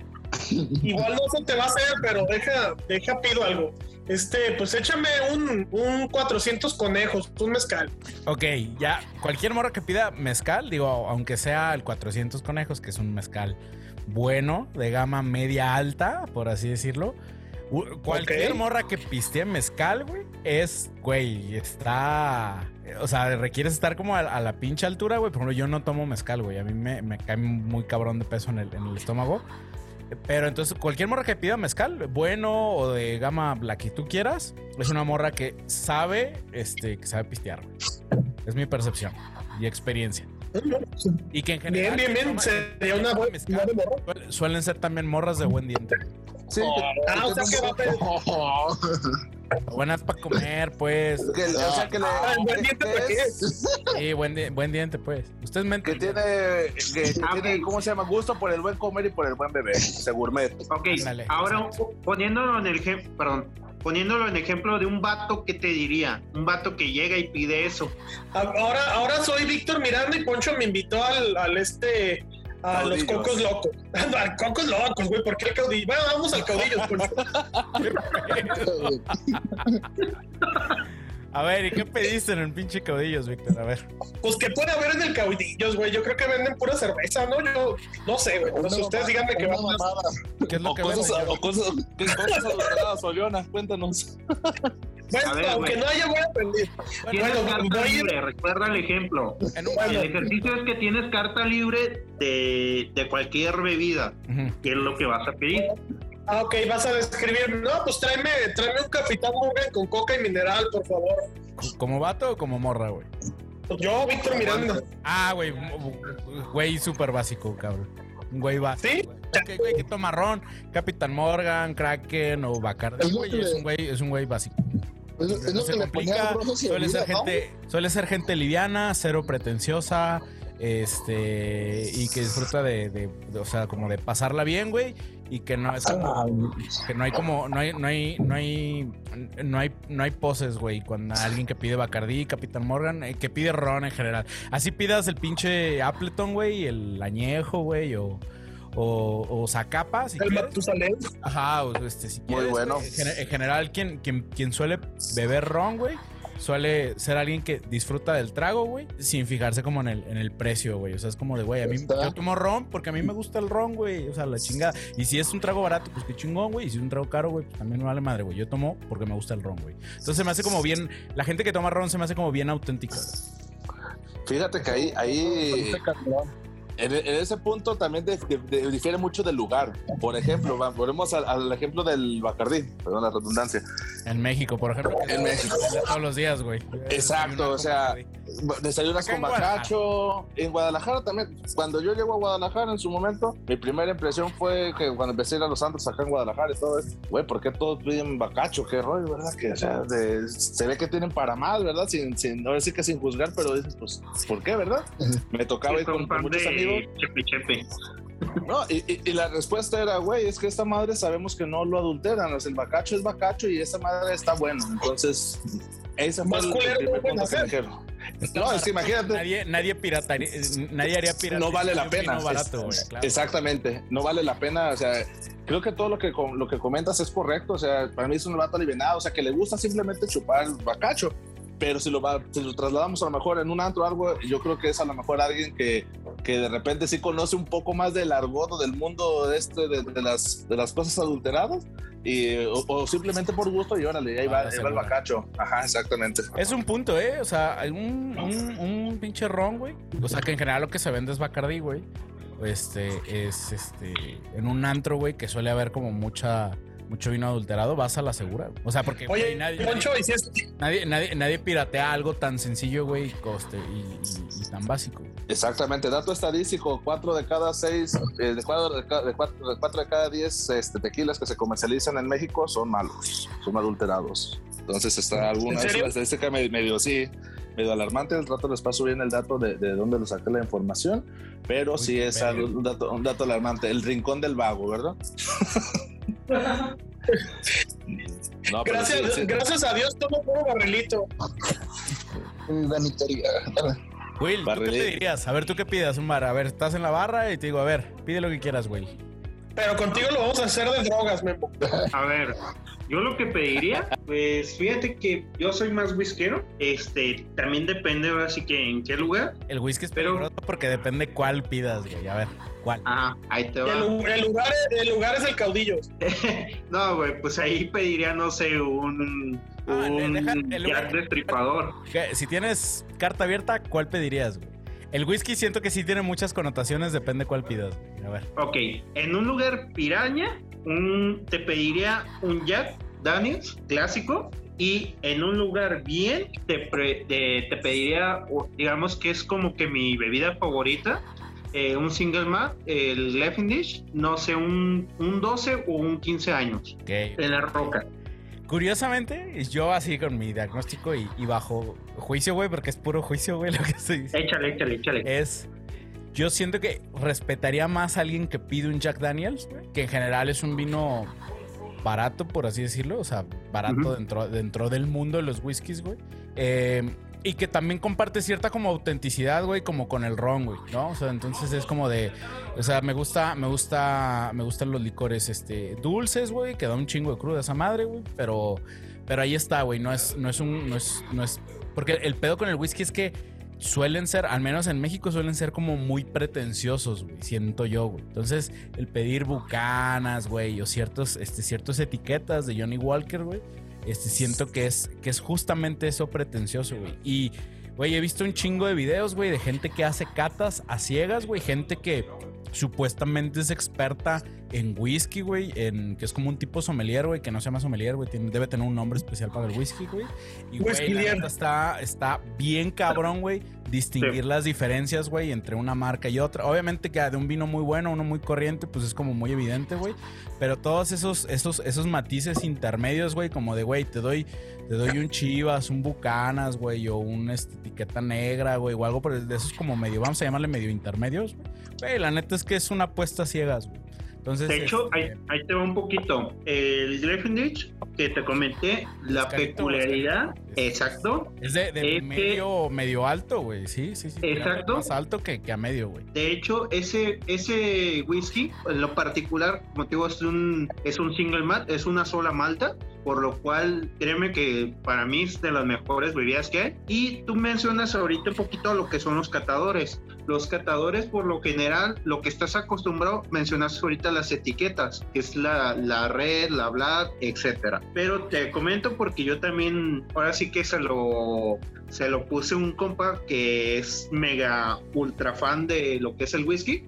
Igual no se te va a hacer, pero deja, deja, pido algo. Este, pues échame un, un 400 conejos, un mezcal. Ok, ya, cualquier morra que pida mezcal, digo, aunque sea el 400 conejos, que es un mezcal bueno, de gama media alta, por así decirlo. Cualquier morra que pistee mezcal, güey, es, güey, está. O sea, requieres estar como a, a la pinche altura, güey. Por ejemplo, yo no tomo mezcal, güey. A mí me, me cae muy cabrón de peso en el, en el estómago. Pero entonces, cualquier morra que pida mezcal, bueno o de gama la que tú quieras, es una morra que sabe, este, que sabe pistear. Es mi percepción y experiencia. Y que en general. Bien, bien, bien. toma- Sería quien una buena Suelen ser también morras de buen diente. Sí, Ah, o sea que va a pedir. Buenas para comer, pues. que, o sea, que le. Ah, ¿el buen diente qué es- Sí, buen, di- buen diente, pues. Usted me que tiene, que, que Ah, tiene, ok. ¿cómo se llama? Gusto por el buen comer y por el buen beber. Se gourmet. Ok, Ándale, ahora poniéndolo en el ejemplo, perdón, poniéndolo en ejemplo de un vato que te diría, un vato que llega y pide eso. Ahora, ahora soy Víctor Miranda y Poncho me invitó al, al este. A los Caudillos. cocos locos. A cocos locos, güey. ¿Por qué el caudillo? Bueno, vamos al caudillo, Poncho. A ver, ¿y qué pediste en el pinche caudillos, Víctor? A ver. Pues que puede haber en el caudillos, güey. Yo creo que venden pura cerveza, ¿no? Yo no sé, güey. No sé, ustedes díganme que vamos. mamada. ¿Qué es lo O que cosas, venden? o cosas, ¿qué cosas adulteradas, Oliona? Cuéntanos. Bueno, A ver, aunque güey. no haya, voy a aprender. Tienes Bueno, carta voy a ir- libre, recuerda el ejemplo. En un El ejercicio es que tienes carta libre de, de cualquier bebida, Ujú. que es lo que vas a pedir. Ah, ok, vas a describir. No, pues tráeme, tráeme un Capitán Morgan con coca y mineral, por favor. ¿Como vato o como morra, güey? Pues yo, Víctor Miranda. Ah, güey. Güey súper básico, cabrón. Un güey básico. ¿Sí? güey. Ok, güey, que toma ron, Capitán Morgan, Kraken o Bacardi, Es güey. un güey, es un güey básico. Es, es No lo se que complica, suele ser gente, suele ser gente liviana, cero pretenciosa, este, y que disfruta de, de- de, o sea, como de pasarla bien, güey, y que no es como, que no hay como, no hay, no hay, no hay, no hay, no hay poses, güey, cuando alguien que pide Bacardí, Capitán Morgan, eh, que pide ron en general. Así pidas el pinche Appleton, güey, el añejo, güey, o, o, o Zacapa, si El quieres. Matusalén. Ajá, o este, si Muy quieres, bueno. En, gener- en general, quien, quien, quien suele beber ron, güey, suele ser alguien que disfruta del trago, güey, sin fijarse como en el, en el precio, güey. O sea, es como de, güey, a mí Está. yo tomo ron porque a mí me gusta el ron, güey. O sea, la chingada. Y si es un trago barato, pues qué chingón, güey. Y si es un trago caro, güey, pues también me vale madre, güey. Yo tomo porque me gusta el ron, güey. Entonces se me hace como bien, la gente que toma ron se me hace como bien auténtica. Fíjate que ahí, ahí Este. En, en ese punto también de- de- de- difiere mucho del lugar. Por ejemplo, va, volvemos al, al ejemplo del Bacardí, perdón la redundancia. En México, por ejemplo. En México. Todos los días, güey. Exacto, o sea, Desayunas Acá con bacacho. En Guadalajara también. Cuando yo llego a Guadalajara en su momento, mi primera impresión fue que cuando empecé a ir a los santos acá en Guadalajara y todo eso, güey, ¿por qué todos piden bacacho? Qué rollo, ¿verdad? Que, o sea, de- se ve que tienen para más, ¿verdad? Sin, sin, no decir que sin juzgar, pero dices, pues, ¿por qué, verdad? Me tocaba ir con, con muchos de amigos. Chepe Chepe. No, y, y- y la respuesta era, güey, es que esta madre sabemos que no lo adulteran. el bacacho es bacacho y esa madre está bueno. Entonces, ese fue Más el, primer no pueden punto que me hacer. dijeron. No, es que imagínate. Nadie, nadie pirataría, nadie haría piratería. no vale la pena. barato, Es- claro. Exactamente, no vale la pena. O sea, creo que todo lo que, lo que comentas es correcto. O sea, para mí es un vato alivianado, o sea, que le gusta simplemente chupar el bacacho. Pero si lo, va, si lo trasladamos a lo mejor en un antro o algo, yo creo que es a lo mejor alguien que, que de repente sí conoce un poco más del argot o del mundo este de, de las, de las cosas adulteradas. Y, o, o simplemente por gusto y órale, ahí va, Ah, ahí va el bacacho. Ajá, exactamente. Es un punto, ¿eh? O sea, hay un, un, un pinche ron, güey. O sea, que en general lo que se vende es Bacardi, güey. Este, es este, en un antro, güey, que suele haber como mucha, mucho vino adulterado, vas a la segura. güey. O sea, porque güey, Oye, nadie, Poncho, y si es, nadie, nadie, nadie piratea algo tan sencillo, güey, y coste, y, y- y tan básico. Exactamente, dato estadístico, cuatro de cada seis, eh, de, cuatro de, cuatro, de cuatro de cada diez este, tequilas que se comercializan en México son malos, son adulterados. Entonces está alguna ¿En es serio? una estadística medio, medio sí, medio alarmante. El rato les paso bien el dato de, de dónde lo saqué la información, pero sí es un dato, un dato alarmante. El rincón del vago, ¿verdad? No, pero sí, gracias, sí. gracias a Dios tomo puro barrilito. Danitería. Will, ¿tú qué Barrilín. pedirías? A ver, ¿tú qué pidas, un bar? A ver, estás en la barra y te digo, a ver, pide lo que quieras, güey. Pero contigo lo vamos a hacer de drogas, Memo. A ver, yo lo que pediría, pues fíjate que yo soy más whiskero. Este, también depende ahora sí que en qué lugar. El whisky es Pero- porque depende cuál pidas, güey. A ver. ¿Cuál? Ajá, ahí te va. el lugar, el lugar es el caudillo. no, güey, pues ahí pediría, no sé, un, Ah, un deja- el. Si tienes carta abierta, ¿cuál pedirías, güey? El whisky siento que sí tiene muchas connotaciones, depende cuál pidas. güey. A ver. Ok, en un lugar piraña, un, te pediría un Jack Daniels clásico. Y en un lugar bien, te, pre- te- te pediría, digamos que es como que mi bebida favorita, eh, un single malt, el Leffendish, no sé, un, un 12 o un 15 años Ok. en la roca. Curiosamente, yo así con mi diagnóstico y, y bajo juicio, güey, porque es puro juicio, güey, lo que estoy diciendo. Échale, échale, échale. Es. Yo siento que respetaría más a alguien que pide un Jack Daniels, que en general es un vino barato, por así decirlo, o sea, barato dentro, dentro del mundo de los whiskies, güey. Eh, y que también comparte cierta como autenticidad, güey, como con el ron, güey, ¿no? O sea, entonces es como de, o sea, me gusta, me gusta, me gustan los licores, este, dulces, güey, que da un chingo de cruda esa madre, güey, pero, pero ahí está, güey, no es, no es un, no es, no es, porque el pedo con el whisky es que suelen ser, al menos en México, suelen ser como muy pretenciosos, güey, siento yo, güey. Entonces, el pedir bucanas, güey, o ciertos, este, ciertas etiquetas de Johnny Walker, güey, este, siento que es, que es justamente eso pretencioso, güey. Y, güey, he visto un chingo de videos, güey, de gente que hace catas a ciegas, güey, gente que supuestamente es experta en whisky, güey, en que es como un tipo sommelier, güey, que no se llama sommelier, güey, tiene- debe tener un nombre especial para el whisky, güey. Y, güey, la Whiskilier. neta está, está bien cabrón, güey, distinguir las diferencias, güey, entre una marca y otra. Obviamente que de un vino muy bueno, uno muy corriente, pues es como muy evidente, güey. Pero todos esos, esos, esos matices intermedios, güey, como de, güey, te doy, te doy un Chivas, un Bucanas, güey, o una este, etiqueta negra, güey, o algo por el- de esos como medio, vamos a llamarle medio intermedios, güey. La neta es que es una apuesta ciegas, güey. Entonces, De hecho, este, ahí, ahí te va un poquito. El Gleffendich que te comenté, la carito, peculiaridad. Exacto. es de, de es que- medio, medio alto, güey, sí, sí, sí. Exacto. Más alto que, que a medio, güey. De hecho, ese, ese whisky, en lo particular, como te digo, es un, es un single malt, es una sola malta, por lo cual créeme que para mí es de las mejores bebidas que hay. Y tú mencionas ahorita un poquito lo que son los catadores. Los catadores, por lo general, lo que estás acostumbrado, mencionaste ahorita las etiquetas, que es la, la red, la black, etcétera. Pero te comento porque yo también, ahora sí que se lo, se lo puse un compa que es mega ultra fan de lo que es el whisky.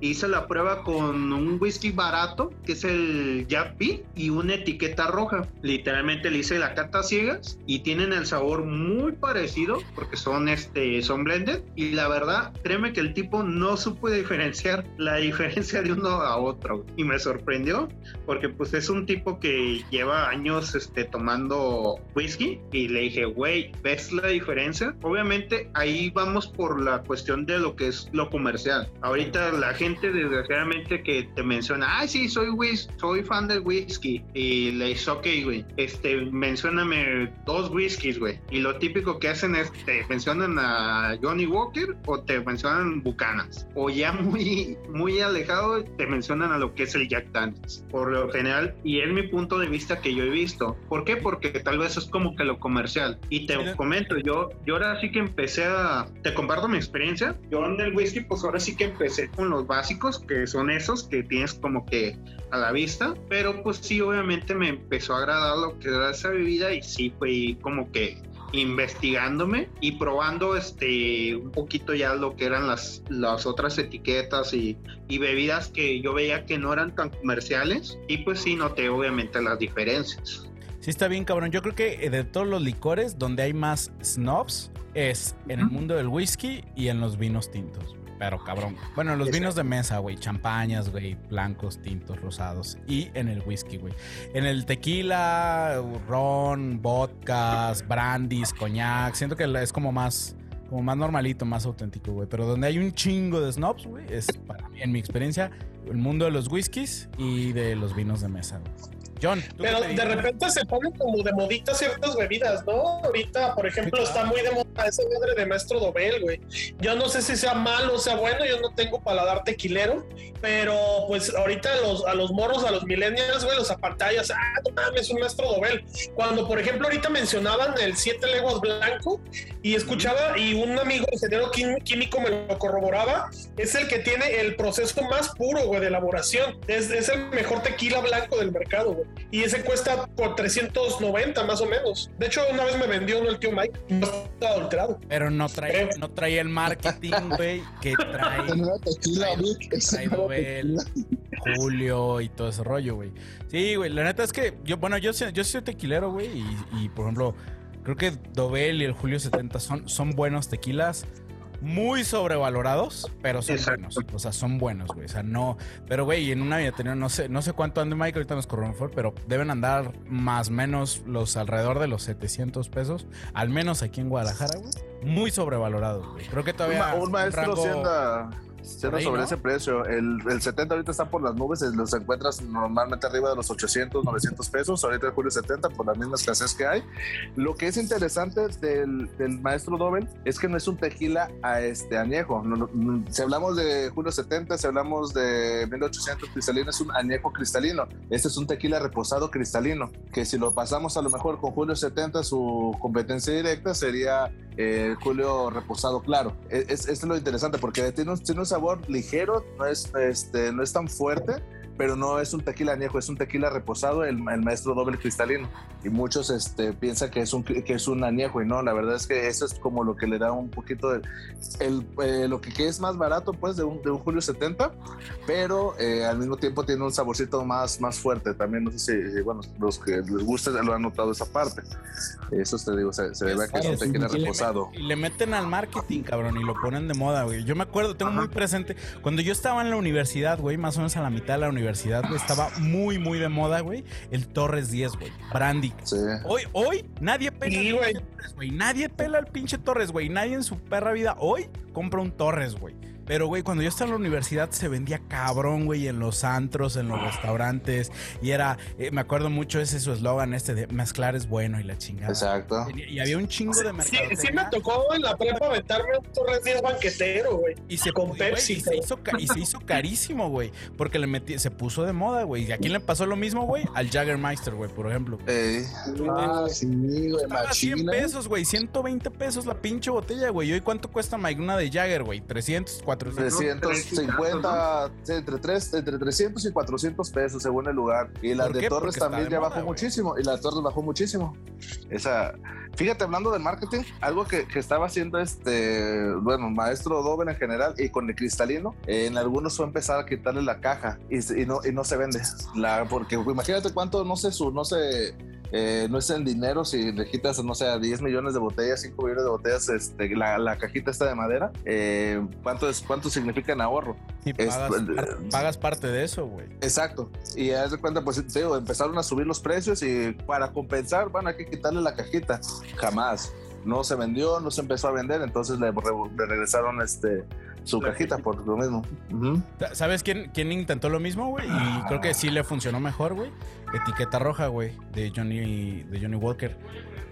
Hice la prueba con un whisky barato, que es el Jack y una etiqueta roja. Literalmente le hice la cata ciegas y tienen el sabor muy parecido porque son, este, son blended. Y la verdad, créeme que el tipo no supo diferenciar la diferencia de uno a otro. Y me sorprendió porque pues es un tipo que lleva años este, tomando whisky y le dije, güey, ¿ves la diferencia? Obviamente ahí vamos por la cuestión de lo que es lo comercial. Ahorita la gente desgraciadamente que te menciona, ay sí, soy whis soy fan del whisky y le dices, ok, güey, este, mencióname dos whiskies, güey. Y lo típico que hacen es, te mencionan a Johnny Walker o te mencionan Bucanas. O ya muy, muy alejado, te mencionan a lo que es el Jack Daniels. Por lo general, y es mi punto de vista que yo he visto. ¿Por qué? Porque tal vez es como que lo comercial. Y te Mira. comento, yo, yo ahora sí que empecé a, te comparto mi experiencia. Yo en el whisky, pues ahora sí que empecé con los básicos, que son esos que tienes como que a la vista, pero pues sí, obviamente me empezó a agradar lo que era esa bebida y sí fui como que investigándome y probando este un poquito ya lo que eran las, las otras etiquetas y, y bebidas que yo veía que no eran tan comerciales y pues sí noté obviamente las diferencias. Sí, está bien, cabrón. Yo creo que eh, de todos los licores, donde hay más snobs es en el mundo del whisky y en los vinos tintos. Pero cabrón. Bueno, en los vinos de mesa, güey. Champañas, güey. Blancos, tintos, rosados. Y en el whisky, güey. En el tequila, ron, vodkas, brandis, coñac. Siento que es como más. Como más normalito, más auténtico, güey. Pero donde hay un chingo de snobs, güey, es para mí, en mi experiencia, el mundo de los whiskies y de los vinos de mesa, güey. John, ¿tú Pero de repente se ponen como de modita ciertas bebidas, ¿no? Ahorita, por ejemplo, Sí, está muy de moda ese madre de maestro Dobel, güey. Yo no sé si sea malo o sea bueno, yo no tengo paladar tequilero, pero pues ahorita a los, a los moros, a los millennials, güey, los apantallas, ah, no mames, un maestro Dobel. Cuando, por ejemplo, ahorita mencionaban el siete leguas blanco y escuchaba y un amigo ingeniero químico me lo corroboraba, es el que tiene el proceso más puro, güey, de elaboración. Es, es el mejor tequila blanco del mercado, güey. Y ese cuesta por 390 más o menos. De hecho, una vez me vendió uno el tío Mike, no está adulterado. Pero no trae, Creo. no trae el marketing, güey, que trae, tequila, ese trae tequila. Julio y todo ese rollo, güey. Sí, güey, la neta es que yo, bueno, yo, yo soy tequilero, güey, y, y, por ejemplo, creo que Dobel y el Julio 70 son, son buenos tequilas. Muy sobrevalorados, pero son Exacto. buenos. O sea, son buenos, güey. O sea, no. Pero, güey, en una tenía no sé, no sé cuánto ande Mike, ahorita nos corremos por, pero deben andar más o menos los alrededor de los 700 pesos. Al menos aquí en Guadalajara, güey. Muy sobrevalorados, güey. Creo que Un, todavía. ma- un maestro rango- anda, ahí, sobre ¿no? ese precio. El, el 70 ahorita está por las nubes, los encuentras normalmente arriba de los 800, 900 pesos. Ahorita el julio 70 por la misma escasez que hay. Lo que es interesante del, del maestro Dobel es que no es un tequila a este añejo. No, no, no, si hablamos de julio 70, si hablamos de 1800 cristalino, es un añejo cristalino. Este es un tequila reposado cristalino, que si lo pasamos a lo mejor con julio 70, su competencia directa sería eh, Julio reposado claro. Es, es, es lo interesante porque tiene tiene un sabor ligero, no es, este, no es tan fuerte, pero no es un tequila añejo, es un tequila reposado, el, el maestro doble cristalino. Y muchos este, piensan que es, un, que es un añejo y no, la verdad es que eso es como lo que le da un poquito de... El, eh, lo que, que es más barato pues de un, de un Julio 70, pero eh, al mismo tiempo tiene un saborcito más, más fuerte. También no sé si, bueno, los que les gusta lo han notado esa parte. Eso te digo, se, se ve que es un tequila Y le, reposado. met- y le meten al marketing, cabrón, y lo ponen de moda, güey. Yo me acuerdo, tengo muy presente, cuando yo estaba en la universidad, güey, más o menos a la mitad de la universidad, güey, estaba muy, muy de moda, güey, el Torres 10, güey, Brandy. Sí. Hoy, hoy, nadie pela Sí, pinche Torres, güey. Nadie pela al pinche Torres, güey. Nadie en su perra vida hoy compra un Torres, güey. Pero, güey, cuando yo estaba en la universidad se vendía cabrón, güey, en los antros, en los restaurantes. Y era, eh, me acuerdo mucho ese su eslogan este de mezclar es bueno y la chingada. Exacto. Y había un chingo de Sí, mercadotecnia. sí me tocó en la prepa aventarme un Torres 10 banquetero, güey. Y se, Con Pepsi, y se hizo, ca- y se hizo carísimo, güey. Porque le metí, se puso de moda, güey. ¿Y a quién le pasó lo mismo, güey? Al Jaggermeister, güey, por ejemplo. Eh, Ah, sí, güey, Estaba 100 machina. pesos, güey. 120 pesos la pinche botella, güey. ¿Y hoy cuánto cuesta Mike una de Jagger, güey? 300, 400. 350, sí, entre, tres, entre 300 y 400 pesos según el lugar. Y la ¿Por de qué? Torres Porque también ya moda, bajó muchísimo. Y la de Torres bajó muchísimo. Esa, fíjate, hablando de marketing, algo que, que estaba haciendo este, bueno, maestro Dover en general y con el cristalino, en algunos fue empezar a quitarle la caja y, se- y no, y no se vende. La, porque imagínate cuánto, no su, no sé, eh, no es en dinero si le quitas, no sé, a 10 millones de botellas, 5 millones de botellas, este, la, la cajita esta de madera, eh, ¿cuánto, es, ¿cuánto significa en ahorro? Y Es- pagas, par- pagas parte de eso, güey. Exacto. Y haz de cuenta, pues te digo, empezaron a subir los precios y para compensar, hay que quitarle la cajita. Jamás. No se vendió, no se empezó a vender, entonces le, re- le regresaron este su cajita por lo mismo. ¿Sabes quién, quién intentó lo mismo, güey? Y creo que sí le funcionó mejor, güey. Etiqueta roja, güey, de Johnny, de Johnny Walker.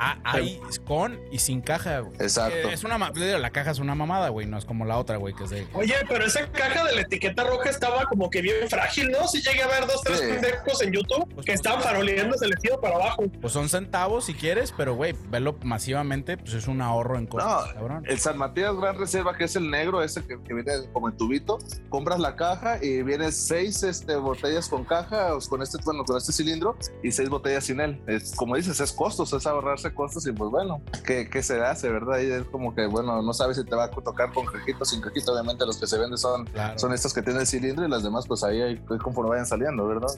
Ah, ahí con y sin caja, güey. Exacto. Es una, la caja es una mamada, güey. No es como la otra, güey, que es de. Oye, pero esa caja de la etiqueta roja estaba como que bien frágil, ¿no? Si llegué a ver dos, tres Sí. pendejos en YouTube que estaban faroleando, se les iba para abajo. Pues son centavos si quieres, pero, güey, verlo masivamente, pues es un ahorro en cosas, No, cabrón. El San Matías Gran Reserva, que es el negro, ese que, que viene como en tubito, compras la caja y vienen seis este, botellas con caja, o con este, bueno, con este cilindro, y seis botellas sin él. Es, como dices, es costos, es ahorrarse costos, y pues bueno, ¿qué, qué se hace, verdad? Y es como que, bueno, no sabes si te va a tocar con cajito sin cajito, obviamente los que se venden son, Claro. son estos que tienen el cilindro y las demás, pues ahí, ahí conforme vayan saliendo, ¿verdad?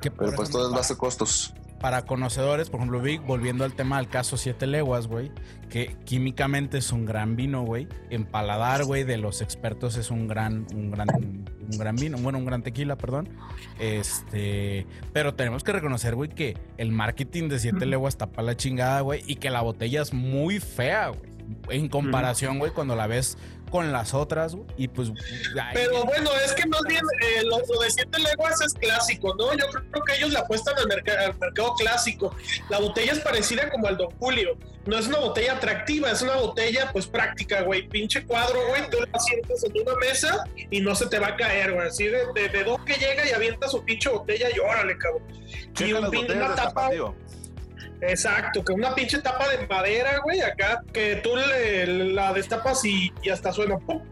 Pero pues todo es base costos. Para conocedores, por ejemplo, Vic, volviendo al tema del caso Siete Leguas, güey, que químicamente es un gran vino, güey. En paladar, güey, de los expertos es un gran, un gran, un gran vino, bueno, un gran tequila, perdón. Este, pero tenemos que reconocer, güey, que el marketing de Siete Leguas tapa la chingada, güey, y que la botella es muy fea, güey. En comparación, güey, cuando la ves con las otras, güey, y pues... ay, Pero bueno, es que más bien eh, lo, lo de siete leguas es clásico, ¿no? Yo creo que ellos le apuestan al, merca- al mercado clásico. La botella es parecida como al Don Julio. No es una botella atractiva, es una botella pues práctica, güey. Pinche cuadro, güey. Tú la sientas en una mesa y no se te va a caer, güey. Así de, de, de don que llega y avienta su pinche botella y órale, cabrón. Y un una tapa. Exacto, que una pinche tapa de madera, güey, acá, que tú le, la destapas y, y hasta suena ¡pum!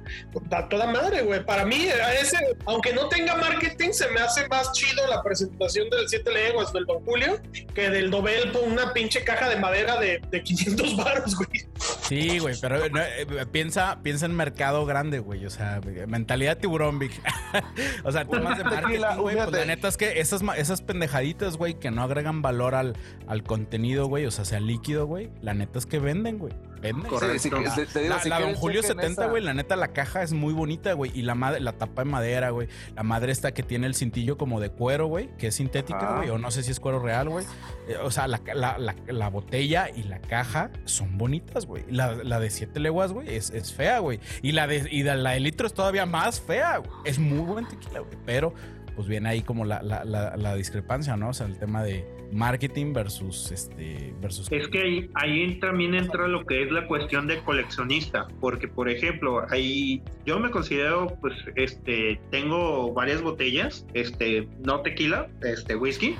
A toda madre, güey. Para mí, a ese, aunque no tenga marketing, se me hace más chido la presentación del Siete Leguas del Don Julio que del Dobel por una pinche caja de madera de, de 500 baros, güey. Sí, güey, pero no, eh, piensa, piensa en mercado grande, güey. O sea, mentalidad tiburón, Vic. o sea, temas de marketing, güey. Pues la neta es que esas, ma- esas pendejaditas, güey, que no agregan valor al, al contenido, güey. O sea, sea líquido, güey. La neta es que venden, güey. Venden. Sí, sí, que- te- te digo, La, si la Don Julio chequen 70, esa. güey, la neta la caja es muy bonita, güey. Y la madre, la tapa de madera, güey. La madre esta que tiene el cintillo como de cuero, güey, que es sintética, güey. O no sé si es cuero real, güey. Eh, o sea, la, la- la- la botella y la caja son bonitas, güey. La, la de 7 leguas, güey, es, es fea, güey. Y la de, y de- la de litro es todavía más fea, güey. Es muy buen tequila, güey. Pero, pues viene ahí como la, la- la- la discrepancia, ¿no? O sea, el tema de marketing versus este. versus. Es que ahí, ahí también entra lo que es la cuestión de coleccionista, porque por ejemplo, ahí yo me considero, pues, este, tengo varias botellas, este, no tequila, este, whisky,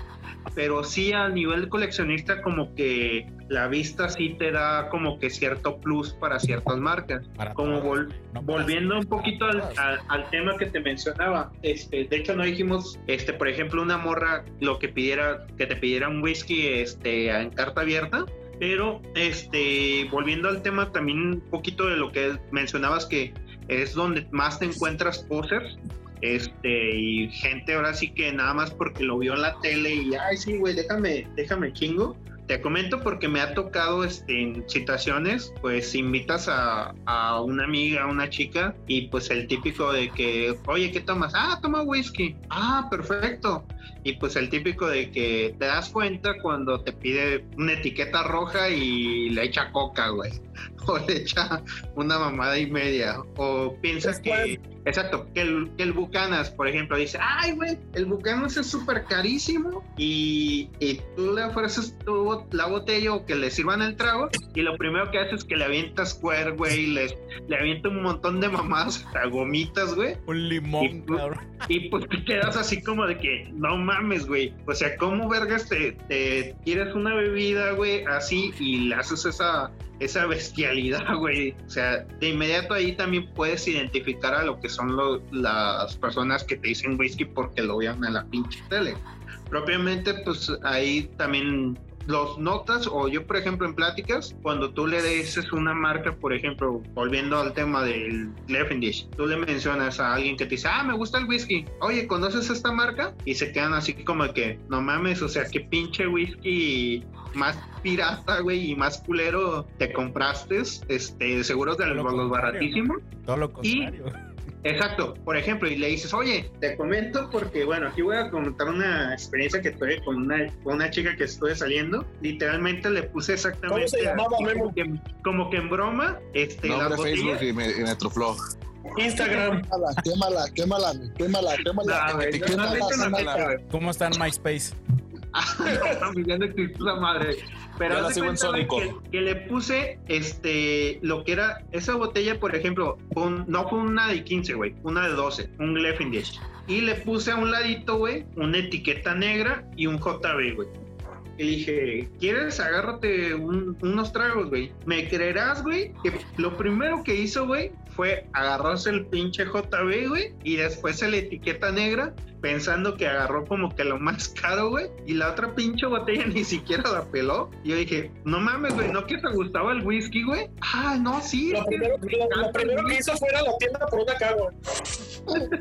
pero sí a nivel coleccionista como que la vista sí te da como que cierto plus para ciertas marcas. para Como vol- no volviendo un poquito al, al- al tema que te mencionaba, este, de hecho no dijimos, este, por ejemplo, una morra lo que pidiera, que te pidiera un whisky, este, en carta abierta, pero, este, volviendo al tema también un poquito de lo que mencionabas que es donde más te encuentras posers, este, y gente ahora sí que nada más porque lo vio en la tele y, ay, sí, güey, déjame, déjame chingo. Te comento porque me ha tocado este, en situaciones, pues invitas a, a una amiga, a una chica, y pues el típico de que, oye, ¿qué tomas? Ah, toma whisky. Ah, perfecto. Y pues el típico de que te das cuenta cuando te pide una etiqueta roja y le echa coca, güey. O le echa una mamada y media. O piensa Es que, exacto, que el, que el Bucanas, por ejemplo, dice, ay, güey, el Bucanas es súper carísimo y, y tú le ofreces tu la botella o que le sirvan el trago y lo primero que haces es que le avientas square, güey, le, le avienta un montón de mamadas, hasta gomitas, güey. Un Y limón, tú- cabrón. Y pues te quedas así como de que, no mames, güey. O sea, ¿cómo vergas te, te quieres una bebida, güey, así y le haces esa, esa bestialidad, güey? O sea, de inmediato ahí también puedes identificar a lo que son las personas que te dicen whisky porque lo vean en la pinche tele. Propiamente, pues ahí también los notas o yo por ejemplo en pláticas cuando tú le dices una marca por ejemplo volviendo al tema del Glenfiddich tú le mencionas a alguien que te dice ah me gusta el whisky oye ¿conoces esta marca? y se quedan así como que no mames o sea qué pinche whisky más pirata güey y más culero te compraste este seguros de los, baratísimos Todo lo contrario. Exacto, por ejemplo, y le dices, oye, te comento porque, bueno, aquí voy a contar una experiencia que tuve con una, con una chica que estuve saliendo. Literalmente le puse exactamente. ¿Cómo se llamaba, Memo? Como que, como que en broma, este, Nombre. Facebook y, me, y. Instagram. Quémala, quémala, quémala, quémala, quémala. Quémala, quémala. güey. ¿Cómo está en MySpace? Existe esa madre. Pero la de sigo en Sónico. que, que le puse este lo que era esa botella, por ejemplo, un- no fue una de 15, güey, una de 12, un Glenfiddich. Y le puse a un ladito, güey, una etiqueta negra y un JB, güey. Y dije, ¿quieres? Agárrate un- unos tragos, güey. ¿Me creerás, güey? Que lo primero que hizo, güey, fue agarrarse el pinche JB, güey, y después la etiqueta negra, pensando que agarró como que lo más caro, güey, y la otra pinche botella ni siquiera la peló. Y yo dije, no mames, güey, ¿no que te gustaba el whisky, güey? Ah, no, sí. Lo primero, lo- lo que hizo fue ir a la tienda por una cagua.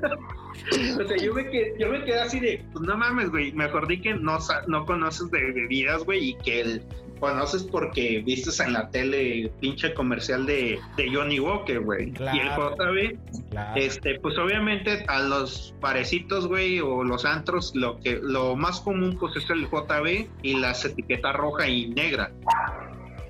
O sea, yo me quedé, yo me quedé así de, pues no mames, güey, mejor di que no, no conoces de bebidas, güey, y que el, conoces porque vistes en la tele pinche comercial de, de Johnny Walker, güey. Y el. JB, Claro. este, pues obviamente a los parecitos, güey, o los antros, lo que lo más común pues es el JB y las etiquetas roja y negra.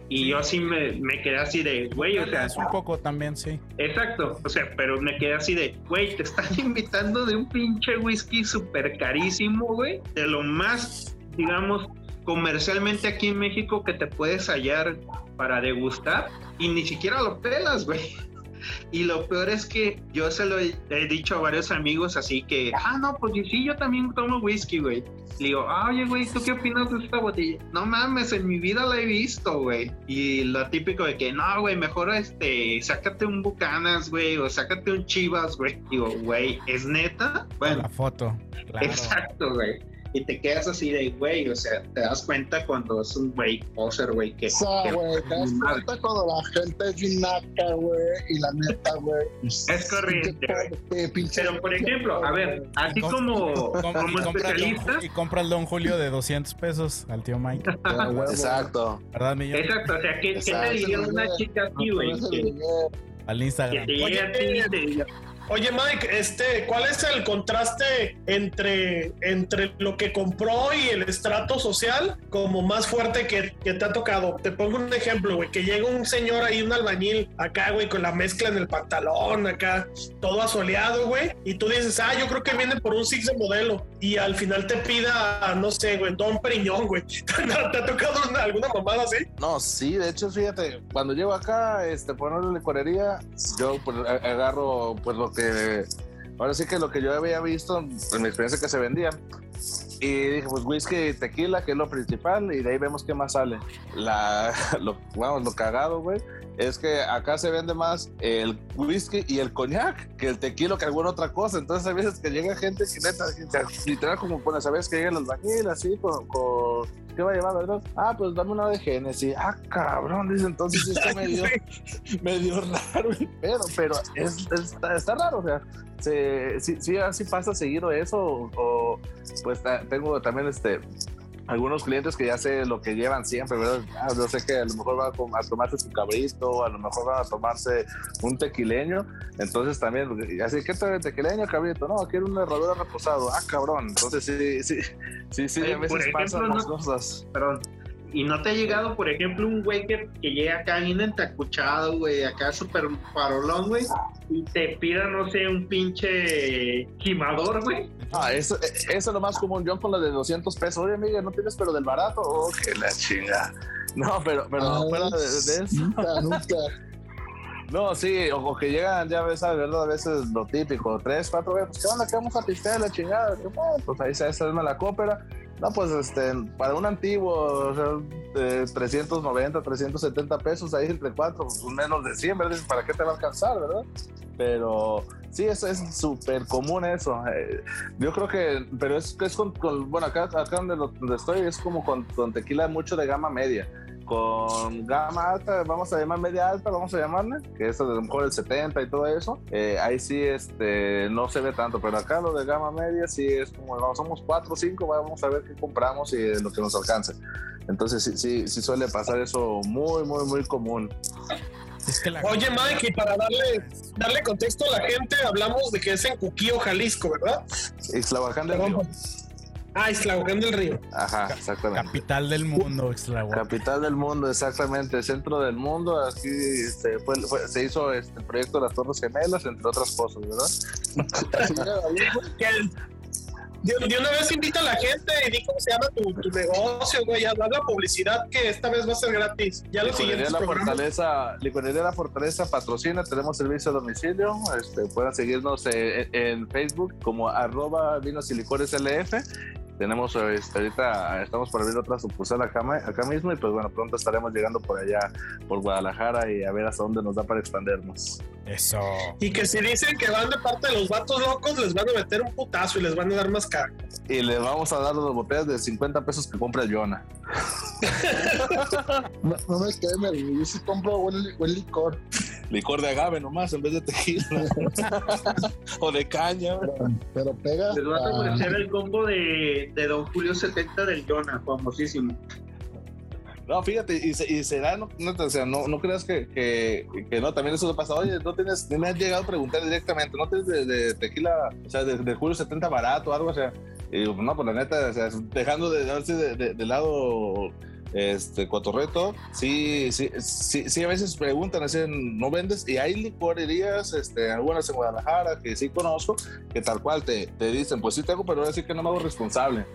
Y yo sí me, me quedé así de, güey, o sea, Es un poco también, sí. Exacto, o sea, pero me quedé así de, güey, te están invitando de un pinche whisky súper carísimo, güey, de lo más, digamos, comercialmente aquí en México que te puedes hallar para degustar y ni siquiera lo pelas, güey. Y lo peor es que yo se lo he, he dicho a varios amigos así que, ah, no, pues sí, yo también tomo whisky, güey. Le digo, ah, oye, güey, ¿tú qué opinas de esta botella? No mames, en mi vida la he visto, güey. Y lo típico de que, no, güey, mejor este, sácate un Bucanas, güey, o sácate un Chivas, güey. Digo, güey, ¿es neta? Bueno, La foto. Claro. exacto, güey. Y te quedas así de, güey, o sea, te das cuenta cuando es un güey poser, güey, que... O sea, que- güey, te das cuenta cuando la gente es bien naca, güey, y la neta, güey. pues, Es corriente, Pero, por ejemplo, a ver, así como, Com- como especialista, y compra el Don Julio de 200 pesos al tío Mike. Exacto. ¿Verdad, millón? exacto, o sea, ¿qué, ¿qué te diría una chica así, güey? Que, Al que Instagram. te llegue a ti y te diga, Oye, Mike, este, ¿cuál es el contraste entre, entre lo que compró y el estrato social como más fuerte que, que te ha tocado? Te pongo un ejemplo, güey, que llega un señor ahí, un albañil, acá, güey, con la mezcla en el pantalón, acá, todo asoleado, güey, y tú dices, ah, yo creo que viene por un Six de modelo, y al final te pida, no sé, güey, Don Periñón, güey. ¿Te ha tocado una- alguna mamada así? No, sí, de hecho, fíjate, cuando llego acá, este, por una licorería, yo pues, agarro, pues, lo que, ahora sí que lo que yo había visto en mi experiencia que se vendía. Y dije, pues, whisky tequila, que es lo principal, y de ahí vemos qué más sale. La, vamos, lo cagado, güey, es que acá se vende más el whisky y el coñac que el tequila que alguna otra cosa. Entonces, hay veces que llega gente que neta, literal, como, bueno, sabes que llega el albañil así, con, con ¿qué va a llevar, verdad? Ah, pues dame una de Genesis. Ah, cabrón, dice, entonces está medio, medio raro el pedo, pero es, es- está, está raro, o sea, se, sí, sí, así pasa seguido eso, o, pues tengo también este algunos clientes que ya sé lo que llevan siempre, ¿verdad? Ah, yo sé que a lo mejor van a, tom- a tomarse su cabrito, a lo mejor van a tomarse un tequileño, entonces también, así, ¿qué tal el tequileño, cabrito? No, quiero una herradura reposado, ah, cabrón, entonces sí, sí, sí, sí, a veces ejemplo, pasan las no- cosas. perdón. Y no te ha llegado, por ejemplo, un güey que, que llega acá bien entacuchado, güey, acá súper parolón, güey, y te pida, no sé, un pinche quimador, güey. Ah, eso, eso es lo más común. Yo con la de 200 pesos. Oye, amiga, ¿no tienes pero del barato? Oh, que la chinga. No, pero, pero Ah, fuera de, de eso. Nunca, nunca. No, sí, o, que llegan, ya ves, a verdad, a veces lo típico, tres, cuatro veces, pues, ¿qué onda? ¿Qué vamos a pistear la chingada? Pues ahí se hace la cópera. No, pues este, para un antiguo, o sea, de 390, 370 pesos, ahí entre cuatro, pues, menos de 100, ¿verdad? ¿Para qué te va a alcanzar, verdad? Pero sí, eso es súper común eso. Eh, yo creo que, pero es, es con, con- bueno, acá, acá donde, lo- donde estoy es como con, con tequila mucho de gama media. Con gama alta, vamos a llamar media alta, vamos a llamarle, que es a lo mejor el 70 y todo eso. eh, ahí sí este, no se ve tanto, pero acá lo de gama media sí es como, no, somos 4 o 5, vamos a ver qué compramos y lo que nos alcance. Entonces sí, sí, sí suele pasar eso muy, muy, muy común. Es que la Oye, Mike, y para darle, darle contexto a la gente, hablamos de que es en Cuquío, Jalisco, ¿verdad? Ixtlahuacán del Río. Ah, Islahuacán del Río. Ajá, exactamente. capital del mundo, Ixtlahuaca. Capital del mundo, exactamente, centro del mundo. Aquí este, fue- fue- se hizo este, el proyecto de las Torres Gemelas, entre otras cosas, ¿verdad? Que de, de una vez invita a la gente y di cómo se llama tu, tu negocio, güey. Haz la publicidad que esta vez va a ser gratis. Ya los Licorería siguientes La programas. Fortaleza, Licorería La Fortaleza patrocina, tenemos servicio a domicilio. Este, pueden seguirnos eh, en Facebook como arroba vinos y licores LF. Tenemos este, ahorita, estamos por abrir otra sucursal acá, acá mismo y pues bueno, pronto estaremos llegando por allá, por Guadalajara y a ver hasta dónde nos da para expandernos. Eso. Y que si dicen que van de parte de los vatos locos, les van a meter un putazo y les van a dar más caro. Y le vamos a dar las botellas de 50 pesos que compra el Jonah. No, no me güey. Yo sí compro buen, buen licor. Licor de agave nomás en vez de tequila. o de caña. Pero, pero pega. Les vas a ah, ofrecer el combo de, de Don Julio 70 del Jonah, famosísimo. No, fíjate, y, se- y será, no, no, o sea, no, no creas que, que, que no, también eso pasa. Oye, no tienes, ni me has llegado a preguntar directamente, ¿no tienes de, de tequila, o sea, de, de Julio 70 barato o algo? O sea, y digo, no, pues la neta, o sea, dejando de, de- de lado este, cotorreto, sí, sí, sí, sí, a veces preguntan, dicen, ¿no vendes? Y hay licorerías, este, algunas en Guadalajara que sí conozco, que tal cual te, te dicen, pues sí tengo, pero voy a decir que no me hago responsable.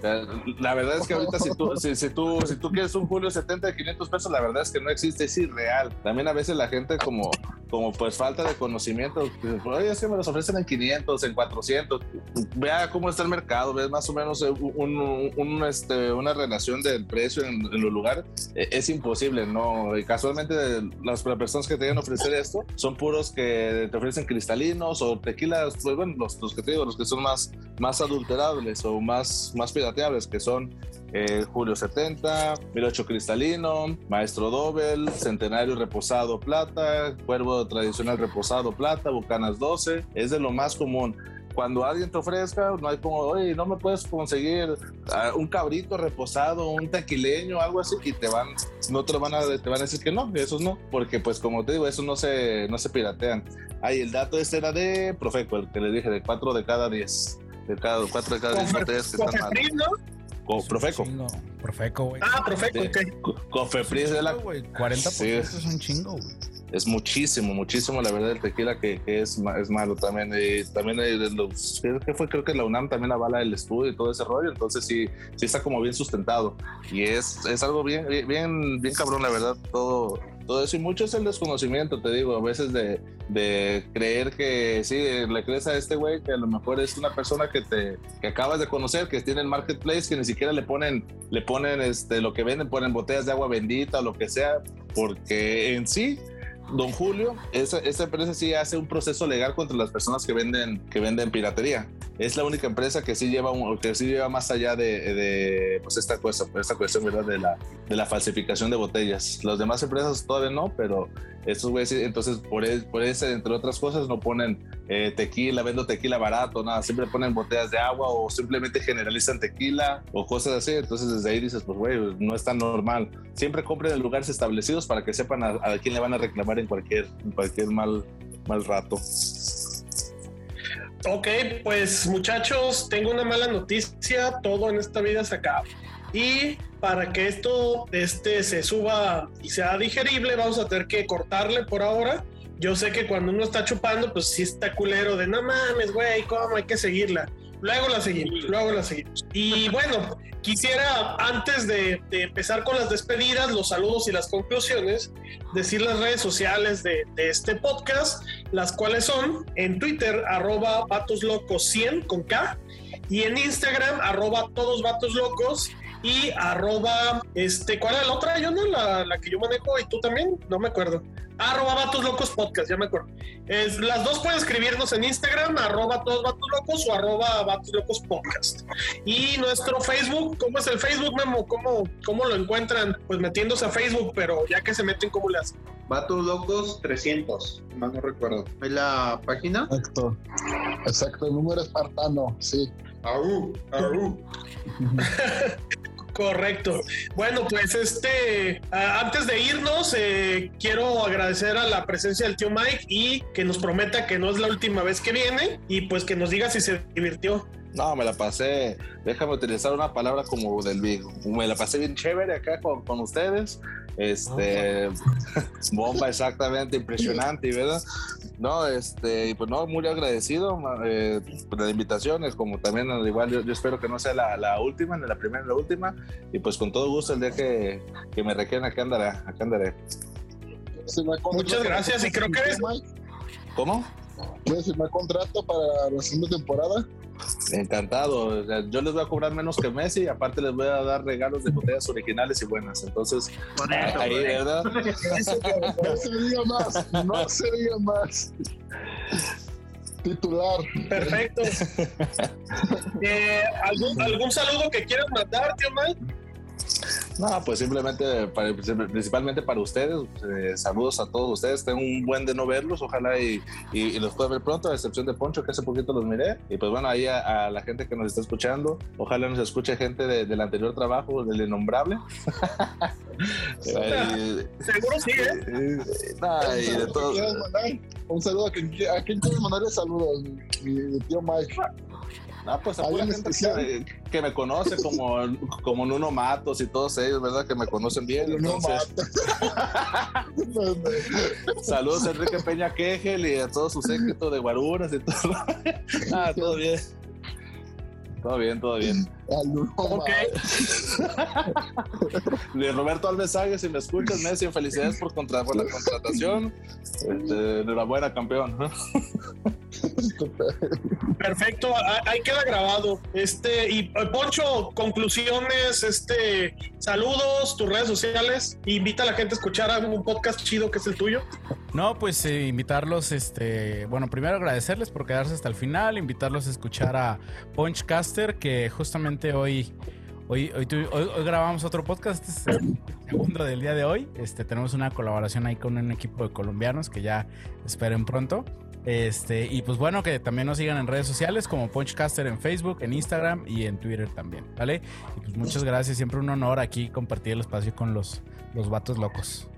La verdad es que ahorita si tú, si, si, tú, si tú quieres un Julio 70 de 500 pesos, la verdad es que no existe, es irreal. También a veces la gente como, como pues falta de conocimiento, oye, es que me los ofrecen en 500, en 400, vea cómo está el mercado, ves más o menos un, un, este, una relación del precio en, en los lugares, e, es imposible, ¿no? Y casualmente las, personas que te vienen a ofrecer esto son puros que te ofrecen cristalinos o tequilas, pues bueno, los, los que te digo, los que son más, más adulterables o más, más pirateables, que son eh, Julio 70, 1008 Cristalino, Maestro Dobel, Centenario Reposado Plata, Cuervo Tradicional Reposado Plata, Bucanas 12, es de lo más común cuando alguien te ofrezca, no hay como, oye, no me puedes conseguir ah, un cabrito reposado, un tequileño, algo así, y te van, no te van a, te van a decir que no, esos no, porque pues como te digo, esos no se, no se piratean. Ahí el dato este era de Profeco, el que le dije, de 4 de cada 10, de cada 4 de cada 10 botellas que están. Profeco. Profeco, güey. Ah, Profeco, ok. Cofepris de la. 40% sí. es un chingo, güey es muchísimo, muchísimo la verdad el tequila que, que es, es malo también. También los, que fue, creo que la UNAM también avala el estudio y todo ese rollo, entonces sí, sí está como bien sustentado. Y es, es algo bien, bien, bien cabrón, la verdad, todo, todo eso. Y mucho es el desconocimiento, te digo, a veces de, de creer que sí, le crees a este güey que a lo mejor es una persona que te que acabas de conocer, que tiene el marketplace, que ni siquiera le ponen, le ponen este, lo que venden, ponen botellas de agua bendita o lo que sea, porque en sí Don Julio, esa, empresa sí hace un proceso legal contra las personas que venden, que venden piratería. Es la única empresa que sí lleva, un, que sí lleva más allá de, de pues esta, cuestión, esta cuestión. De, la, de la falsificación de botellas. Las demás empresas todavía no, pero estos güeyes, entonces por, por ese, entre otras cosas, no ponen eh, tequila, vendo tequila barato, nada, siempre ponen botellas de agua o simplemente generalizan tequila o cosas así. Entonces desde ahí dices, pues güey, no es tan normal. Siempre compren en lugares establecidos para que sepan a, a quién le van a reclamar en cualquier, cualquier mal, mal rato. Ok, pues muchachos, tengo una mala noticia, todo en esta vida se acaba. Y para que esto este, se suba y sea digerible, vamos a tener que cortarle por ahora. Yo sé que cuando uno está chupando, pues sí está culero de no mames, güey, ¿cómo hay que seguirla? Luego la seguimos, luego la seguimos. Y bueno, quisiera antes de, empezar con las despedidas, los saludos y las conclusiones, decir las redes sociales de, este podcast, las cuales son en Twitter, arroba locos 100 con K, y en Instagram, arroba todos vatos locos y arroba, este, ¿cuál era la otra? Yo no, la, la que yo manejo y tú también, no me acuerdo. Arroba Vatos Locos Podcast, ya me acuerdo. Es, las dos pueden escribirnos en Instagram, arroba todos Vatos Locos o arroba Vatos Locos Podcast. Y nuestro Facebook, ¿cómo es el Facebook, Memo? ¿Cómo, ¿Cómo lo encuentran? Pues metiéndose a Facebook, pero ya que se meten, ¿cómo le hacen? Vatos Locos 300, más no recuerdo. ¿Es la página? Exacto. Exacto, el número espartano, sí. Aú, aú. Correcto. Bueno, pues este, antes de irnos, eh, quiero agradecer a la presencia del tío Mike y que nos prometa que no es la última vez que viene y pues que nos diga si se divirtió. No, me la pasé, déjame utilizar una palabra como del Big. Me la pasé bien chévere acá con, con ustedes. Este, bomba exactamente, impresionante, ¿verdad? No, este, pues no, muy agradecido eh, por las invitaciones, como también igual yo, espero que no sea la, la, última, ni la primera ni la última, y pues con todo gusto el día que, que me requieran acá andaré, acá andaré. Muchas gracias y creo que es... ¿Cómo? ¿Quieres firmar contrato para la segunda temporada? Encantado. yo les voy a cobrar menos que Messi y aparte les voy a dar regalos de botellas originales y buenas. Entonces, ahí, ¿verdad? no se diga más, no se diga más. Titular. Perfecto. Eh, ¿algún, ¿algún, saludo que quieras mandar, tío Mike? No, pues simplemente, principalmente para ustedes, eh, saludos a todos ustedes, tengo un buen de no verlos, ojalá y, y, los pueda ver pronto, a excepción de Poncho, que hace poquito los miré, y pues bueno, ahí a, la gente que nos está escuchando, ojalá nos escuche gente del anterior trabajo, del innombrable. Seguro sí, ¿eh? de todo. Un saludo a quien, a quien quiere mandarle saludos, mi, tío Mike. Ah, pues a pura gente que, que, me conoce como, como Nuno Matos y todos ellos, ¿verdad? Que me conocen bien. Entonces... Saludos a Enrique Peña Quejel y a todos sus séquito de guaruras y todo. ah, todo bien. Todo bien, todo bien. Ok. Roberto Alves si me escuchas, Messi, felicidades por, contra, por la contratación. Este, enhorabuena, campeón. Perfecto, ahí queda grabado. Este, y eh, Poncho, conclusiones, este, saludos, tus redes sociales. Invita a la gente a escuchar un podcast chido que es el tuyo. No, pues eh, invitarlos, este, bueno, primero agradecerles por quedarse hasta el final, invitarlos a escuchar a Punchcaster, que justamente hoy, hoy, hoy, hoy, grabamos otro podcast, este es el segundo del día de hoy. Este, tenemos una colaboración ahí con un equipo de colombianos que ya esperen pronto. Este, y pues bueno, que también nos sigan en redes sociales como Punchcaster en Facebook, en Instagram y en Twitter también, ¿vale? Y pues muchas gracias, siempre un honor aquí compartir el espacio con los, los vatos locos.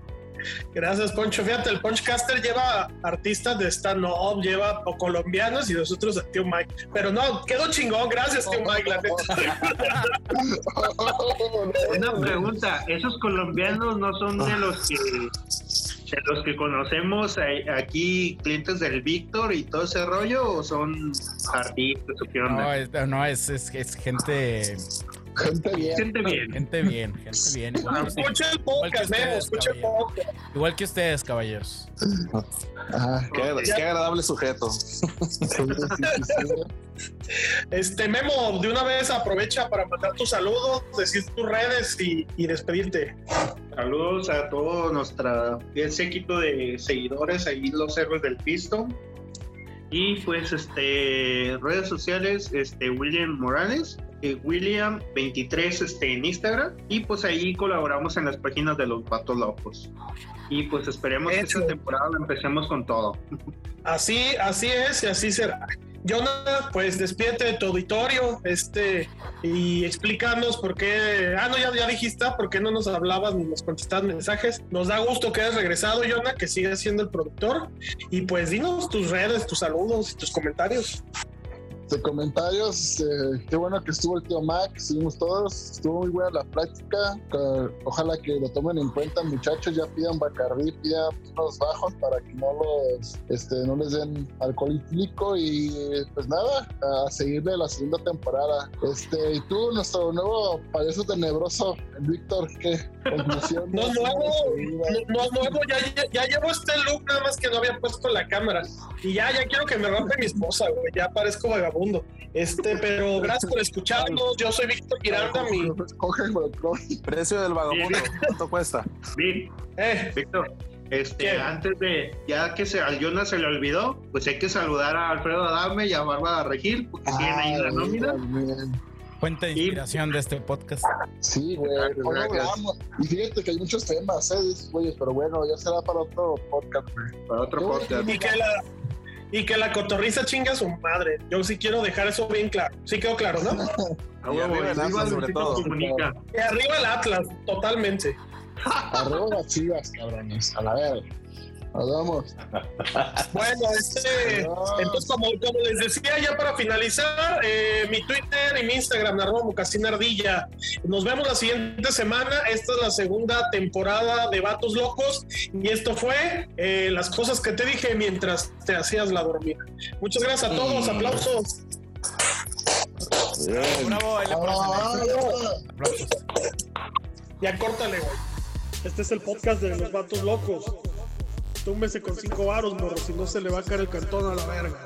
Gracias, Poncho. Fíjate, el Punchcaster lleva artistas de stand-up, lleva colombianos y nosotros a Tío Mike. Pero no, quedó chingón. Gracias, Tío Mike, la Una pregunta: ¿esos colombianos no son de los que de los que conocemos aquí, clientes del Víctor y todo ese rollo, o son artistas o qué onda? No, es, no, es, es gente Gente bien. Gente bien. Gente bien, gente bien. Igual, escucha el podcast, escucha el podcast. Igual que ustedes, caballeros. Qué, qué agradable sujeto. Este Memo, de una vez aprovecha para mandar tus saludos, decir tus redes y, y despedirte. Saludos a todo nuestro séquito de seguidores, ahí los héroes del pisto. Y pues este redes sociales, este William Morales, eh, William23 este, en Instagram y pues ahí colaboramos en las páginas de los Patos Locos. Y pues esperemos que esta temporada empecemos con todo. Así, así es y así será. Jonah, pues despídete de tu auditorio este, y explícanos por qué. Ah, no, ya, ya dijiste, ¿por qué no nos hablabas ni nos contestabas mensajes? Nos da gusto que hayas regresado, Jonah, que sigas siendo el productor. Y pues dinos tus redes, tus saludos y tus comentarios comentarios, este, qué bueno que estuvo el tío Mac, estuvimos todos, estuvo muy buena la práctica, ojalá que lo tomen en cuenta muchachos, ya pidan Bacardi, pidan unos bajos para que no los, este, no les den alcohol etílico y pues nada, a seguirle la segunda temporada. Este, y tú, nuestro nuevo payaso tenebroso, Víctor, ¿qué conclusión? no nuevo, no, nuevo, ya, ya, llevo este look nada más que no había puesto la cámara y ya, ya quiero que me rompe mi esposa, güey, ya parezco vagabundo este, pero gracias por escucharnos. Yo soy Víctor Miranda. Mi... Precio del vagabundo. ¿Cuánto cuesta? Eh. Víctor. Este, antes de, ya que se, al Jonas se le olvidó, pues hay que saludar a Alfredo Adame y a Bárbara Regil, porque siguen ahí la nómina. Fuente de inspiración de este podcast. Sí, güey. Y fíjate que hay muchos temas, ¿eh? Güeyes, pero bueno, ya será para otro podcast, Para otro podcast. Y que la, y que la cotorriza chinga a su madre. Yo sí quiero dejar eso bien claro. Sí quedó claro, ¿no? y arriba el Atlas, sobre todo. Y arriba el Atlas, totalmente. arriba las chivas, cabrones. A la vez. Nos vemos. Bueno, este, entonces como, como, les decía ya para finalizar, eh, mi Twitter y mi Instagram, arroba Ardilla. Nos vemos la siguiente semana. Esta es la segunda temporada de Vatos Locos y esto fue eh, las cosas que te dije mientras te hacías la dormida. Muchas gracias a todos, aplausos. Bravo, Aplausos. Ya córtale, güey. Este es el podcast de los Vatos Locos. Túmbese con cinco varos, morro, si no se le va a caer el cantón a la verga.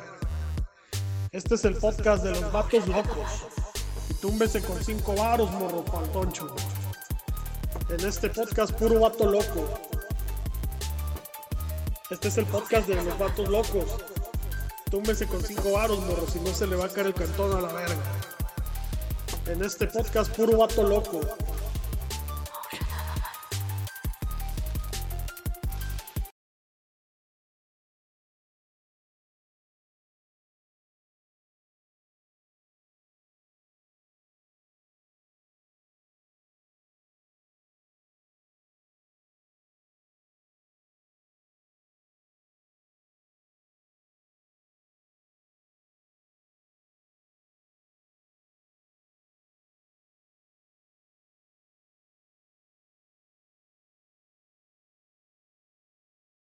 Este es el podcast de los vatos locos. Túmbese con cinco varos, morro, pantoncho. En este podcast, puro vato loco. Este es el podcast de los vatos locos. Túmbese con cinco varos, morro, si no se le va a caer el cantón a la verga. En este podcast, puro vato loco.